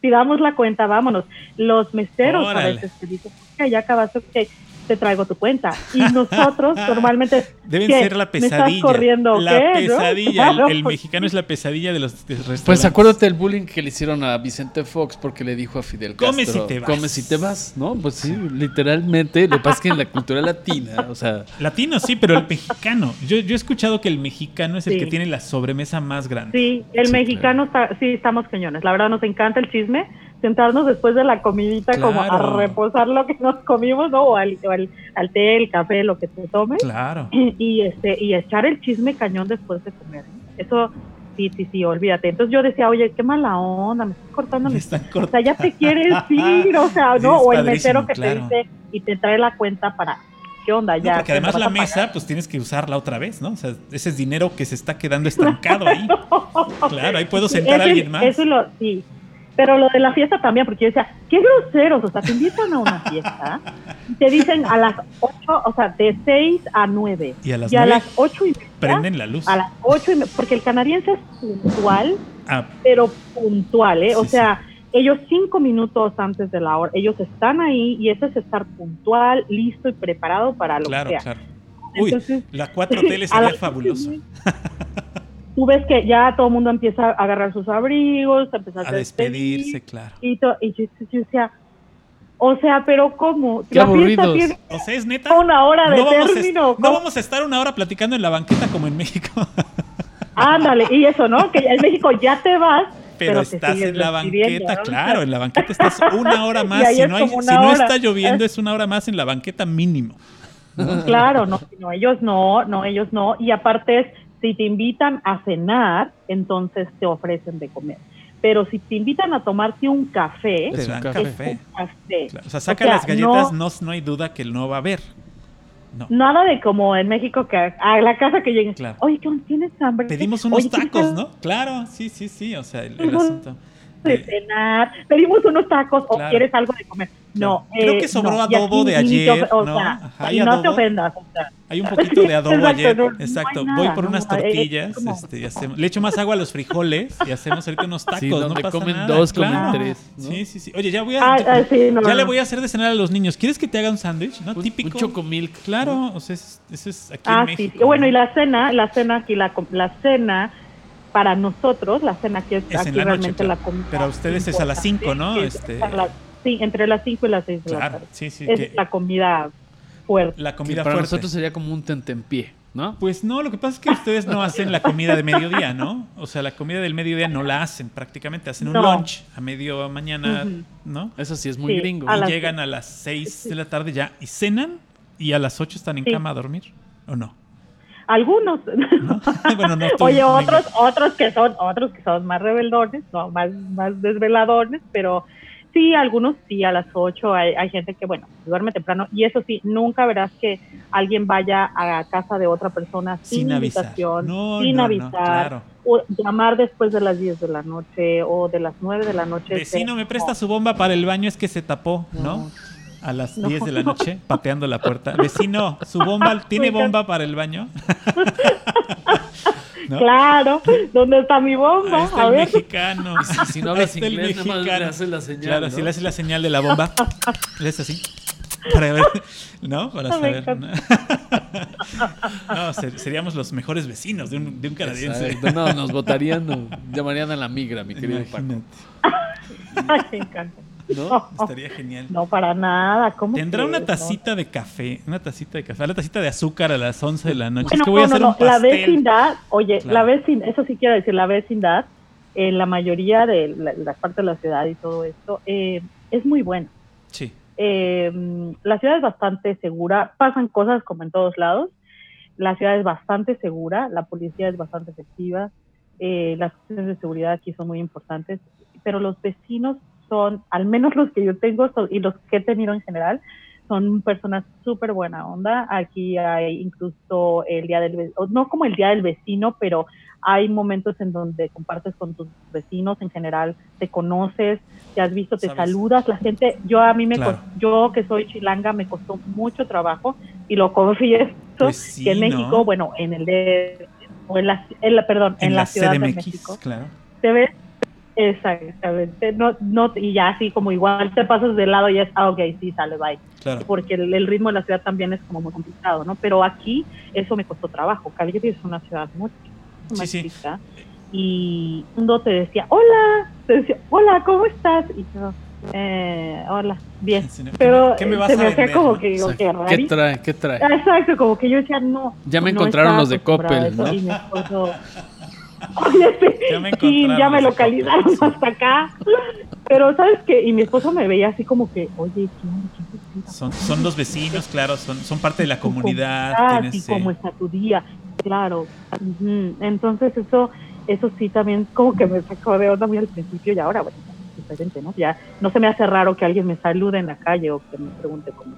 pidamos la cuenta, vámonos. Los meseros Órale. a veces te dicen, ok, ya acabaste, ok, te traigo tu cuenta. Y nosotros normalmente... Deben ¿qué? ser la ¿Me estás pesadilla. corriendo la qué, no? pesadilla. El- Claro, el, porque- mexicano es la pesadilla de los de restaurantes. Pues acuérdate el bullying que le hicieron a Vicente Fox porque le dijo a Fidel Castro. Come si te vas. Come si te vas, ¿no? Pues sí, literalmente. Lo que pasa es que en la cultura latina, o sea, Latino, sí, pero el mexicano. Yo, yo he escuchado que el mexicano es el Sí. que tiene la sobremesa más grande. Sí, el Sí, mexicano está, sí, estamos cañones. La verdad nos encanta el chisme, sentarnos después de la comidita como a reposar lo que nos comimos, ¿no? O al, o al, al té, el café, lo que te tomes. Claro. Y este y echar el chisme cañón después de comer. ¿eh? Eso sí, sí, sí, olvídate. Entonces yo decía, oye, qué mala onda, me estás cortando Me están O sea, ya te quieres ir, o sea, ¿no? O el mesero que claro. te dice y te trae la cuenta para, ¿qué onda? No, Ya. porque además ¿te la mesa, pues tienes que usarla otra vez, ¿no? O sea, ese es dinero que se está quedando estancado ahí. Claro, ahí puedo sentar a alguien más. Eso lo, sí. Pero lo de la fiesta también, porque yo decía, qué groseros, o sea, te invitan a una fiesta y te dicen a las 8, o sea, de 6 a 9. Y a las y a las 8 y media. Prenden la luz. A las 8 y media, porque el canadiense es puntual, Ah, pero puntual, ¿eh? o Sí, sea, ellos cinco minutos antes de la hora, ellos están ahí y eso es estar puntual, listo y preparado para lo claro, que sea. claro. Uy, Entonces, la 4T le a sería las fabuloso. Tú ves que ya todo el mundo empieza a agarrar sus abrigos, a empezar A despedirse, claro. Y, to- y yo, yo decía, o sea, pero ¿cómo? Qué la fiesta aburridos. tiene O sea, es neta. una hora de no vamos, a, término. no vamos a estar una hora platicando en la banqueta como en México. Ándale, y eso, ¿no? Que en México ya te vas, Pero, pero, estás en la banqueta, ¿no? claro, en la banqueta estás una hora más. Si no, hay, si no está lloviendo, es una hora más en la banqueta mínimo. Claro, no, no, ellos no, no, ellos no. Y aparte es, si te invitan a cenar, entonces te ofrecen de comer. Pero si te invitan a tomarte un café, Es un café. es café. un café. Claro, O sea, saca O sea, las galletas, no- no, no hay duda que no va a haber. No. Nada de como en México que a la casa que lleguen, Claro. oye. ¿tienes hambre? Pedimos unos Oye, ¿quieres tacos, ¿no? Claro, sí, sí, sí. O sea, el, asunto. De cenar, pedimos unos tacos Claro. o quieres algo de comer. No, Creo eh, que sobró no. Adobo aquí de ayer, O ¿no? sea, Ajá, hay no te ofendas. O sea, Hay un poquito de adobo Exacto, ayer. no- Exacto. nada, Voy por ¿no? unas es tortillas. como- este, y hacemos- le echo más agua a los frijoles y hacemos ahorita unos tacos. Sí, no pasa comen nada, dos, comen claro. tres, ¿no? Sí, sí, sí. Oye, ya voy a. Ya, sí, no, ya no. le voy a hacer de cenar a los niños. ¿Quieres que te haga un sándwich? ¿No? Un- Típico. Un chocomilk. Claro, o sea, es- eso es aquí Ah, en sí, México. sí. Bueno, ¿no? y la cena, la cena aquí, la, la cena para nosotros, la cena aquí es, Es en la noche, realmente claro. la comida. Pero a ustedes es a las cinco, ¿no? importante, que es Este- las- sí, entre las 5 y las 6 de la Claro, tarde. sí, sí. Es que la comida fuerte. la Que comida para fuerte. nosotros sería como un tentempié, ¿no? Pues no, lo que pasa es que ustedes no hacen la comida de mediodía, ¿no? O sea, la comida del mediodía no la hacen prácticamente. Hacen un No. lunch a medio mañana. ¿no? Eso sí es muy Sí, gringo. a Y las- llegan a las 6 de la tarde ya y cenan y a las 8 están en Sí. cama a dormir, ¿o no? Algunos. Bueno, no tú, Oye, otros, otros que son, otros que son más rebeldones, no, más, más desveladones, pero sí, algunos sí, a las 8 hay, hay gente que, bueno, duerme temprano, y eso sí, nunca verás que alguien vaya a casa de otra persona sin, Sin invitación, No, sin no, no, avisar, claro. o llamar después de las 10 de la noche o de las 9 de la noche. Vecino, de- me presta su bomba para el baño, es que se tapó, ¿no? A las No. 10 de la noche, pateando la puerta. Vecino, ¿su bomba tiene bomba para el baño? ¿No? Claro, ¿dónde está mi bomba? Ahí está a el ver. mexicano. Si no hablas Ahí está el inglés, nada más le mexicano. haces la señal, Claro, ¿no? si le haces la señal de la bomba, le haces así. Para ver, ¿no? Para saber. No, ser- seríamos los mejores vecinos de un, de un canadiense. Exacto. No, nos votarían, no, llamarían a la migra, mi querido Paco. Imagínate. Ay, me encanta. ¿No? Estaría genial. No, para nada. ¿Cómo Tendrá una No. tacita de café, una tacita de café, una tacita de azúcar a las 11 de la noche. Bueno, es que voy a no, hacer no, un no, La vecindad, oye, Claro. la vecindad, eso sí quiero decir, la vecindad, en la mayoría de la- las partes de la ciudad y todo esto, eh, es muy buena. Sí. Eh, la ciudad es bastante segura, pasan cosas como en todos lados. La ciudad es bastante segura, la policía es bastante efectiva, eh, las cuestiones de seguridad aquí son muy importantes, pero los vecinos son, al menos los que yo tengo son- y los que he tenido en general, son personas súper buena onda. Aquí hay incluso el día del no como el día del vecino, pero hay momentos en donde compartes con tus vecinos en general, te conoces, te has visto, te Sabes. saludas, la gente, yo a mí me Claro. yo que soy chilanga me costó mucho trabajo y lo confieso Pues sí, que en México, ¿no? bueno, en el de o en la, en la- perdón, en, la, ciudad de México, claro. te ves exactamente, no, no, y ya así como igual te pasas de lado y es, ah, ok, sí, sale, bye Claro. porque el, el ritmo de la ciudad también es como muy complicado, ¿no? Pero aquí eso me costó trabajo. Calgary es una ciudad muy Sí, sí. chica y uno te decía, hola, te decía, hola, ¿cómo estás? Y yo, eh, hola, bien. Sí, ¿no? ¿Qué Pero me- qué me vas se a me hacía como que, digo, qué ¿Qué rarito. trae? ¿Qué trae? Exacto, como que yo decía, no. Ya me no encontraron los de Coppel, eso. ¿no? Y mi esposo, Oye, sí, Ya me sí, ya me localizaron hasta acá. Pero, ¿sabes qué? Y mi esposo me veía así como que, oye, ¿qué. Son, son los vecinos, claro, son, son parte de la comunidad. eh, cómo está tu día, claro. Entonces eso, eso sí también como que me sacó de onda muy al principio y ahora, bueno, es diferente, ¿no? Ya no se me hace raro que alguien me salude en la calle o que me pregunte cómo.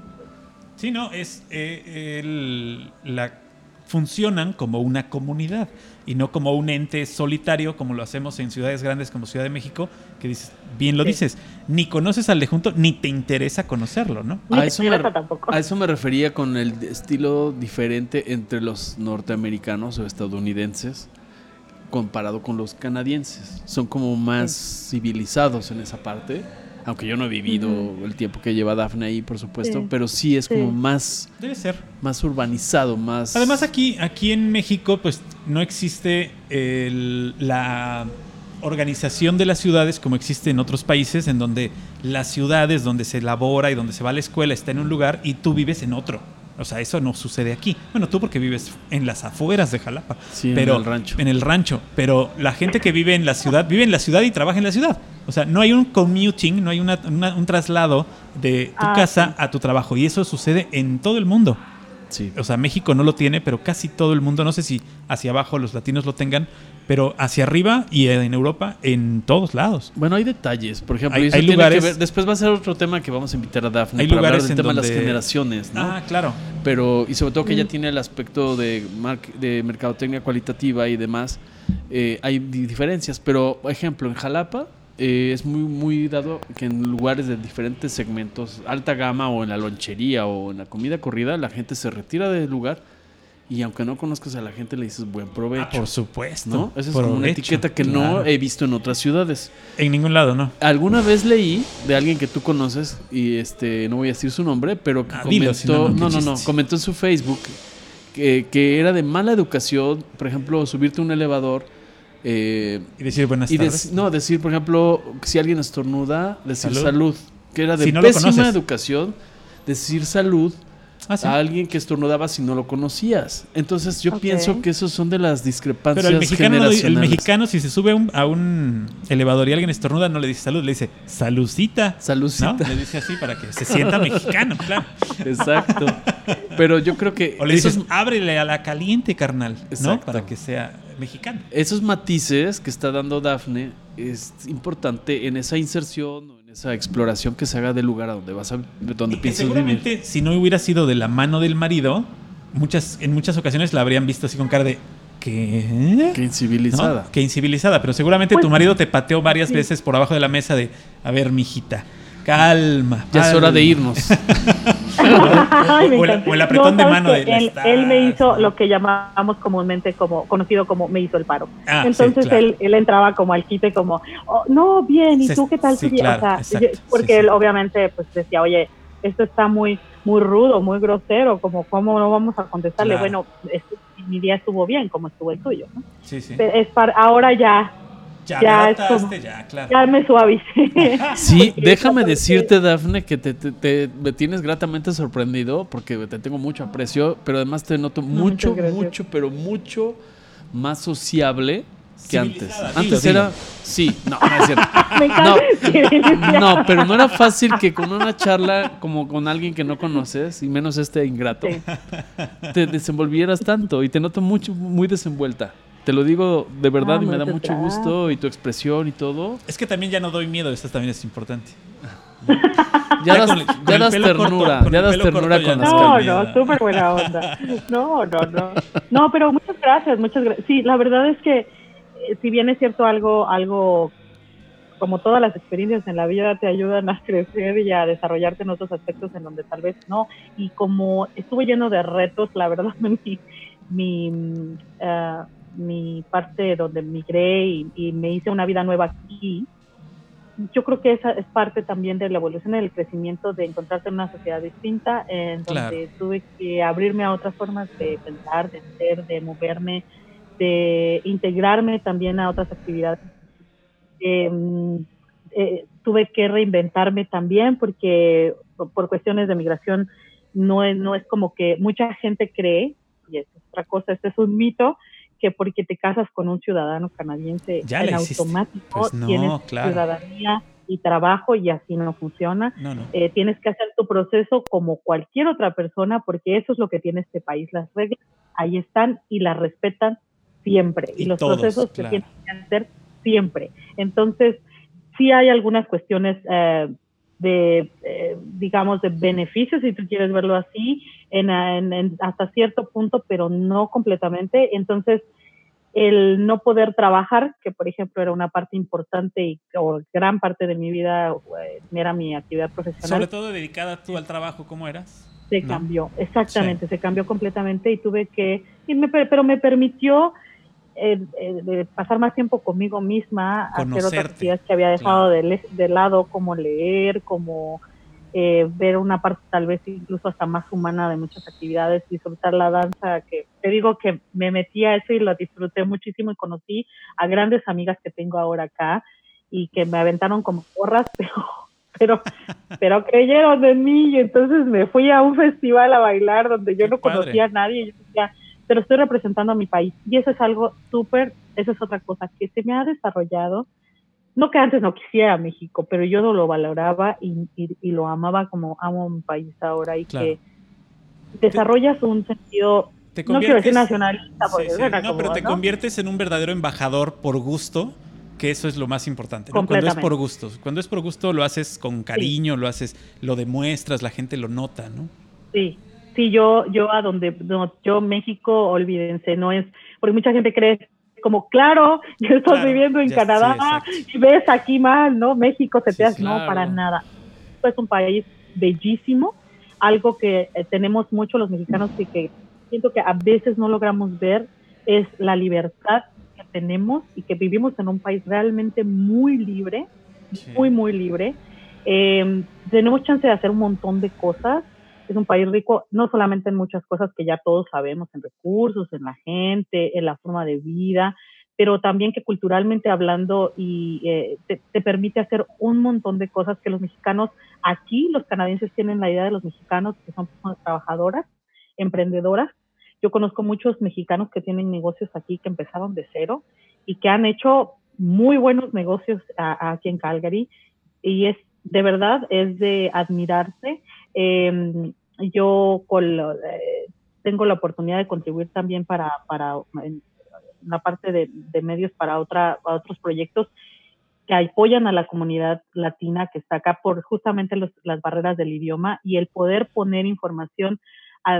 Sí, no, es eh, el- la funcionan como una comunidad y no como un ente solitario como lo hacemos en ciudades grandes como Ciudad de México, que dices, bien lo Sí. dices, ni conoces al de junto ni te interesa conocerlo, ¿no? Ni A te eso, me, interesa tampoco. a eso me refería con el estilo diferente entre los norteamericanos o estadounidenses comparado con los canadienses. Son como más civilizados en esa parte, aunque yo no he vivido el tiempo que lleva Daphne ahí, por supuesto, Sí. pero sí es como más, Debe ser. más urbanizado, más... Además aquí, aquí en México pues no existe el- la organización de las ciudades como existe en otros países en donde las ciudades donde se elabora y donde se va a la escuela está en un lugar y tú vives en otro. O sea, eso no sucede aquí. Bueno, tú porque vives en las afueras de Jalapa. Sí, en pero, el rancho. En el rancho. Pero la gente que vive en la ciudad, vive en la ciudad y trabaja en la ciudad. O sea, no hay un commuting, no hay una- una- un traslado de tu Ah, casa sí. a tu trabajo. Y eso sucede en todo el mundo. Sí. O sea, México no lo tiene, pero casi todo el mundo, no sé si hacia abajo los latinos lo tengan, pero hacia arriba y en Europa, en todos lados. Bueno, hay detalles, por ejemplo, Hay- y eso hay tiene lugares- que ver- después va a ser otro tema que vamos a invitar a Daphne Hay para hablar lugares del en tema de las generaciones, ¿no? Ah, claro. pero y sobre todo que ella Mm. tiene el aspecto de, mar- de mercadotecnia cualitativa y demás, eh, hay di- diferencias, pero por ejemplo en Jalapa eh, es muy muy dado que en lugares de diferentes segmentos, alta gama o en la lonchería o en la comida corrida, la gente se retira del lugar y aunque no conozcas a la gente le dices buen provecho. Ah, por supuesto. ¿no? Esa es como una etiqueta que no he visto en otras ciudades. En ningún lado, ¿no? Alguna vez leí de alguien que tú conoces y este no voy a decir su nombre, pero que Ah, dilo, si no, comentó, no, no, no, comentó en su Facebook que, que era de mala educación, por ejemplo, subirte a un elevador eh, Y decir buenas y tardes. dec- no decir, por ejemplo, si alguien estornuda, decir Salud. salud, que era de Si no lo pésima educación decir salud Ah, sí. a alguien que estornudaba si no lo conocías. Entonces yo pienso que esos son de las discrepancias Pero el mexicano, no el mexicano si se sube a un, a un elevador y alguien estornuda, no le dice salud, le dice saludcita. Salucita. ¿no? Le dice así para que se sienta mexicano, claro. Exacto. Pero yo creo que O le esos, dices, ábrele a la caliente, carnal, ¿no? Para que sea mexicano. esos matices que está dando Dafne es importante en esa inserción esa exploración que se haga del lugar a donde vas a donde Y piensas vivir. seguramente si no hubiera sido de la mano del marido, muchas, en muchas ocasiones la habrían visto así con cara de ¿qué? Que incivilizada. ¿No? Que incivilizada, pero seguramente Pues, tu marido te pateó varias veces por abajo de la mesa de, a ver, mijita, calma. Ya es hora de calma". irnos. Ay, O el- o el apretón de ¿sabes mano de él, él me hizo lo que llamamos comúnmente como conocido como me hizo el paro. Ah, sí, Entonces claro. él, él entraba como al quite como, "Oh, no, bien, ¿y Sí, tú qué tal sí, tu día?" claro, o sea, yo- sí, porque sí. él obviamente pues decía, oye, esto está muy muy rudo, muy grosero, como cómo no vamos a contestarle, Claro. bueno, esto- mi día estuvo bien, como estuvo el tuyo. ¿no? Sí, sí. Es para, ahora ya, Ya, ya como- ya, claro. ya me suavicé. Sí, déjame decirte, Dafne, que te, te- te- me tienes gratamente sorprendido porque te tengo mucho aprecio, pero además te noto mucho, mucho, pero mucho más sociable que antes. Antes dilo, era, sí, no, no es cierto. Me encanta. No, pero no era fácil que con una charla como con alguien que no conoces, y menos este ingrato, Sí. te desenvolvieras tanto y te noto mucho, muy desenvuelta. Te lo digo de verdad Ah, y me da mucho gusto y tu expresión y todo. Es que también ya no doy miedo, eso también es importante. Ya, das, con el- con ya das corto, ternura, con ya das ternura corto con no. las No, calidad. no, súper buena onda. No, no, no. No, pero muchas gracias, muchas gracias. Sí, la verdad es que eh, si bien es cierto algo, algo como todas las experiencias en la vida te ayudan a crecer y a desarrollarte en otros aspectos en donde tal vez no. Y como estuve lleno de retos, la verdad, mi, mi, mm, ah, mi parte donde migré y, y me hice una vida nueva aquí, yo creo que esa es parte también de la evolución y del crecimiento de encontrarte en una sociedad distinta, en Claro. donde tuve que abrirme a otras formas de pensar, de ser, de moverme, de integrarme también a otras actividades. Eh, eh, tuve que reinventarme también porque por, cuestiones de migración no es, no es como que mucha gente cree, y es otra cosa, este es un mito, que porque te casas con un ciudadano canadiense Ya en automático Pues no, tienes claro. ciudadanía y trabajo y así no funciona. No, no. Eh, tienes que hacer tu proceso como cualquier otra persona porque eso es lo que tiene este país. Las reglas ahí están y las respetan siempre. Y, Y los todos, procesos claro. se tienen que hacer siempre. Entonces, sí hay algunas cuestiones eh, de, eh, digamos, de beneficios, si tú quieres verlo así, en, en- en- hasta cierto punto, pero no completamente. Entonces, el no poder trabajar, que por ejemplo era una parte importante y o gran parte de mi vida, eh, era mi actividad profesional, Sobre todo dedicada tú al trabajo, ¿cómo eras? se ¿no? cambió, exactamente, se cambió completamente y tuve que, y me per- pero me permitió eh, eh, de pasar más tiempo conmigo misma, hacer otras actividades que había dejado de, lado, como leer, como eh, ver una parte tal vez incluso hasta más humana de muchas actividades, disfrutar la danza, que te digo que me metí a eso y lo disfruté muchísimo y conocí a grandes amigas que tengo ahora acá y que me aventaron como porras, pero pero pero creyeron en mí y entonces me fui a un festival a bailar donde yo Qué no padre. conocía a nadie y yo decía, pero estoy representando a mi país y eso es algo súper, eso es otra cosa que se me ha desarrollado, no que antes no quisiera México, pero yo no lo valoraba y, y, y lo amaba como amo mi país ahora y Claro. que desarrollas un sentido, Te no quiero decir nacionalista, porque sí. No, como, pero te ¿no? conviertes en un verdadero embajador por gusto, que eso es lo más importante. ¿no? Cuando es por gusto. Cuando es por gusto lo haces con cariño, lo haces, lo demuestras, la gente lo nota, ¿no? Sí, sí, yo, yo a donde, no, yo México, olvídense, no es, porque mucha gente cree como, claro, yo estoy Claro, viviendo en ya- Canadá sí, y ves aquí mal, ¿no? México se Sí, te hace, no, para nada. Es un país bellísimo, algo que eh, tenemos mucho los mexicanos y que siento que a veces no logramos ver es la libertad que tenemos y que vivimos en un país realmente muy libre, Sí. muy, muy libre. Eh, tenemos chance de hacer un montón de cosas. Es un país rico, no solamente en muchas cosas que ya todos sabemos, en recursos, en la gente, en la forma de vida, pero también que culturalmente hablando y eh, te, te, permite hacer un montón de cosas que los mexicanos, aquí los canadienses tienen la idea de los mexicanos que son personas trabajadoras, emprendedoras. Yo conozco muchos mexicanos que tienen negocios aquí que empezaron de cero y que han hecho muy buenos negocios a, a aquí en Calgary y es de verdad es de admirarse. Eh, yo con, eh, tengo la oportunidad de contribuir también para, para una parte de, medios para otra, otros proyectos que apoyan a la comunidad latina que está acá por justamente los, las barreras del idioma y el poder poner información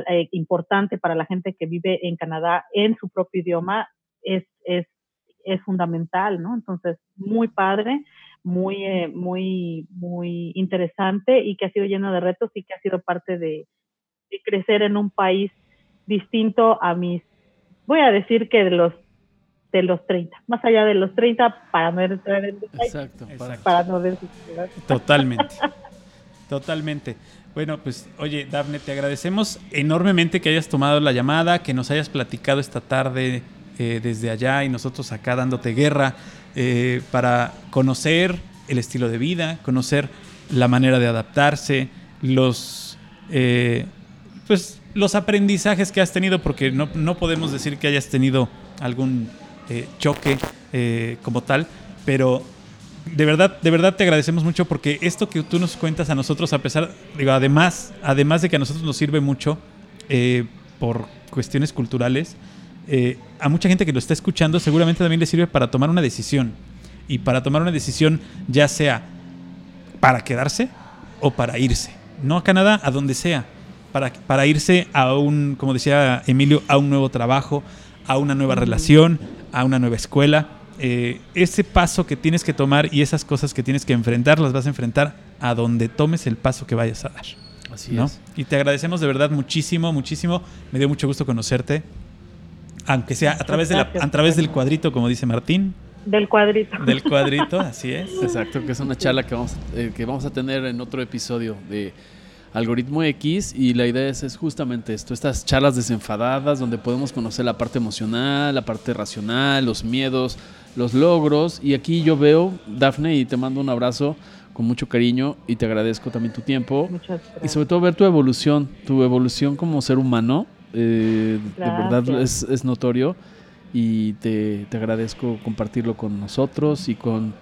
eh, importante para la gente que vive en Canadá en su propio idioma es, es, es fundamental, ¿no? Entonces, muy padre muy, eh, muy, muy interesante y que ha sido lleno de retos y que ha sido parte de, de, crecer en un país distinto a mis, voy a decir que de los de los 30, más allá de los 30 para no entrar en detalle. Exacto, para, para no decir. Totalmente. Totalmente. Bueno, pues oye, Dafne, te agradecemos enormemente que hayas tomado la llamada, que nos hayas platicado esta tarde eh, desde allá y nosotros acá dándote guerra eh, para conocer el estilo de vida, conocer la manera de adaptarse, los, eh, pues, los aprendizajes que has tenido, porque no, no podemos decir que hayas tenido algún choque como tal, pero de verdad, de verdad te agradecemos mucho porque esto que tú nos cuentas a nosotros, a pesar, digo, además, además de que a nosotros nos sirve mucho por cuestiones culturales, eh, a mucha gente que lo está escuchando seguramente también le sirve para tomar una decisión. Y para tomar una decisión ya sea para quedarse o para irse. No a Canadá, a donde sea. Para, para irse a un, como decía Emilio, a un nuevo trabajo, a una nueva relación, a una nueva escuela. Eh, ese paso que tienes que tomar y esas cosas que tienes que enfrentar, las vas a enfrentar a donde tomes el paso que vayas a dar. Así ¿no? es. Y te agradecemos de verdad muchísimo, muchísimo. Me dio mucho gusto conocerte. Aunque sea a través, de la, a través del cuadrito, como dice Martín. Del cuadrito. Del cuadrito, así es. Exacto, que es una charla que vamos, eh, que vamos a tener en otro episodio de Algoritmo X y la idea es, es, justamente esto, estas charlas desenfadadas donde podemos conocer la parte emocional, la parte racional, los miedos, los logros y aquí yo veo, Dafne, y te mando un abrazo con mucho cariño y te agradezco también tu tiempo y sobre todo ver tu evolución, tu evolución como ser humano, eh, de verdad es, es notorio y te, te, agradezco compartirlo con nosotros y con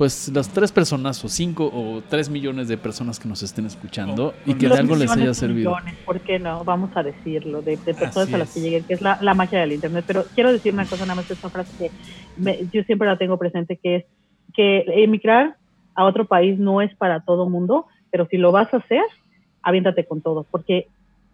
pues las tres personas o cinco o tres millones de personas que nos estén escuchando oh, y que de algo les haya servido. Millones, ¿Por qué no? Vamos a decirlo, de, de personas Así a las es. que lleguen, que es la, la, magia del Internet. Pero quiero decir una cosa, nada más esta frase que me, yo siempre la tengo presente, que es que emigrar a otro país no es para todo mundo, pero si lo vas a hacer, aviéntate con todo, porque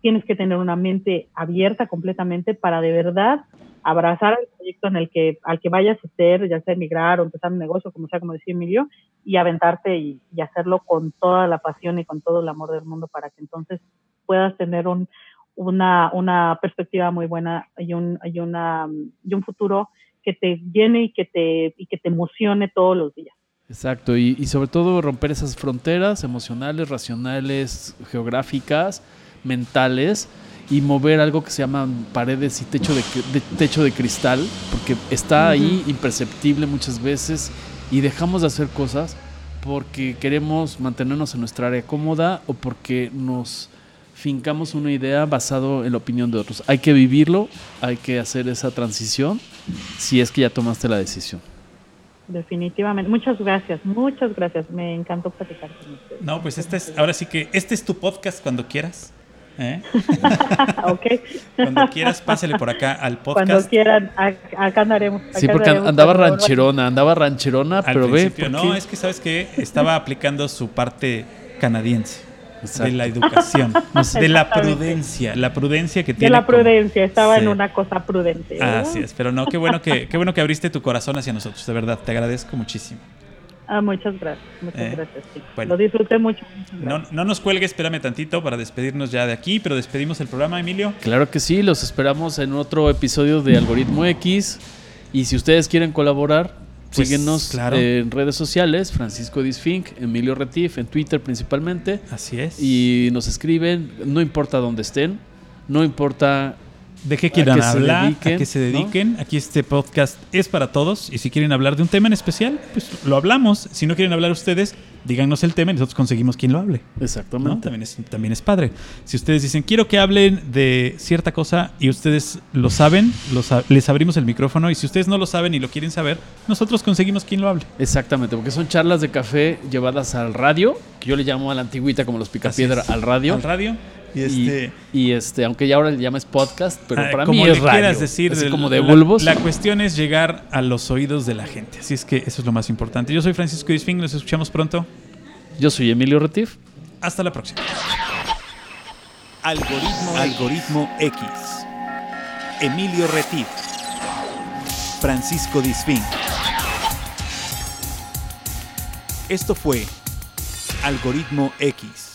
tienes que tener una mente abierta completamente para de verdad abrazar el proyecto en el que al que vayas a hacer, ya sea emigrar o empezar un negocio, como sea, como decía Emilio, y aventarte y, hacerlo con toda la pasión y con todo el amor del mundo para que entonces puedas tener un, una, una perspectiva muy buena y un, y, una, y un futuro que te llene y que te, y que te emocione todos los días. Exacto, y sobre todo romper esas fronteras emocionales, racionales, geográficas, mentales y mover algo que se llama paredes y techo de, de techo de cristal, porque está uh -huh. ahí imperceptible muchas veces y dejamos de hacer cosas porque queremos mantenernos en nuestra área cómoda o porque nos fincamos una idea basado en la opinión de otros. Hay que vivirlo, hay que hacer esa transición si es que ya tomaste la decisión. Definitivamente. Muchas gracias, muchas gracias. Me encantó platicar con ustedes. No, pues este es, ahora sí que este es tu podcast cuando quieras. ¿Eh? ok. Cuando quieras, pásale por acá al podcast. Cuando quieran, acá andaremos. Acá sí, porque andaremos andaba rancherona, andaba rancherona, al pero ve. No, es que sabes que estaba aplicando su parte canadiense. Exacto. De la educación, de la prudencia, la prudencia que tiene. De la prudencia, como... estaba sí. en una cosa prudente. Así es, pero no, qué bueno que, qué bueno que abriste tu corazón hacia nosotros, de verdad, te agradezco muchísimo. Ah, muchas gracias, muchas eh, gracias. Sí. Bueno, Lo disfruté mucho. No, no, nos cuelgue, espérame tantito para despedirnos ya de aquí, pero despedimos el programa, Emilio. Claro que sí, los esperamos en otro episodio de Algoritmo X. Y si ustedes quieren colaborar, pues, síguenos claro. en redes sociales, Francisco Disfink, Emilio Retif, en Twitter principalmente. Así es. Y nos escriben, no importa dónde estén, no importa de qué quieran hablar, dediquen, a qué se ¿no? dediquen. Aquí este podcast es para todos y si quieren hablar de un tema en especial, pues lo hablamos. Si no quieren hablar ustedes, díganos el tema y nosotros conseguimos quien lo hable. ¿no? Exactamente. También, es, también es padre. Si ustedes dicen, quiero que hablen de cierta cosa y ustedes lo saben, los les abrimos el micrófono y si ustedes no lo saben y lo quieren saber, nosotros conseguimos quien lo hable. Exactamente, porque son charlas de café llevadas al radio, que yo le llamo a la antigüita como los picapiedra al radio. Al radio. Y este... y, este, aunque ya ahora le llames podcast, pero Ah, para como mí es radio. quieras decir, así como de la- bulbos. La, cuestión es llegar a los oídos de la gente. Así es que eso es lo más importante. Yo soy Francisco Disfing, nos escuchamos pronto. Yo soy Emilio Retif. Hasta la próxima. Algoritmo, Algoritmo X. Emilio Retif. Francisco Disfín. Esto fue Algoritmo X.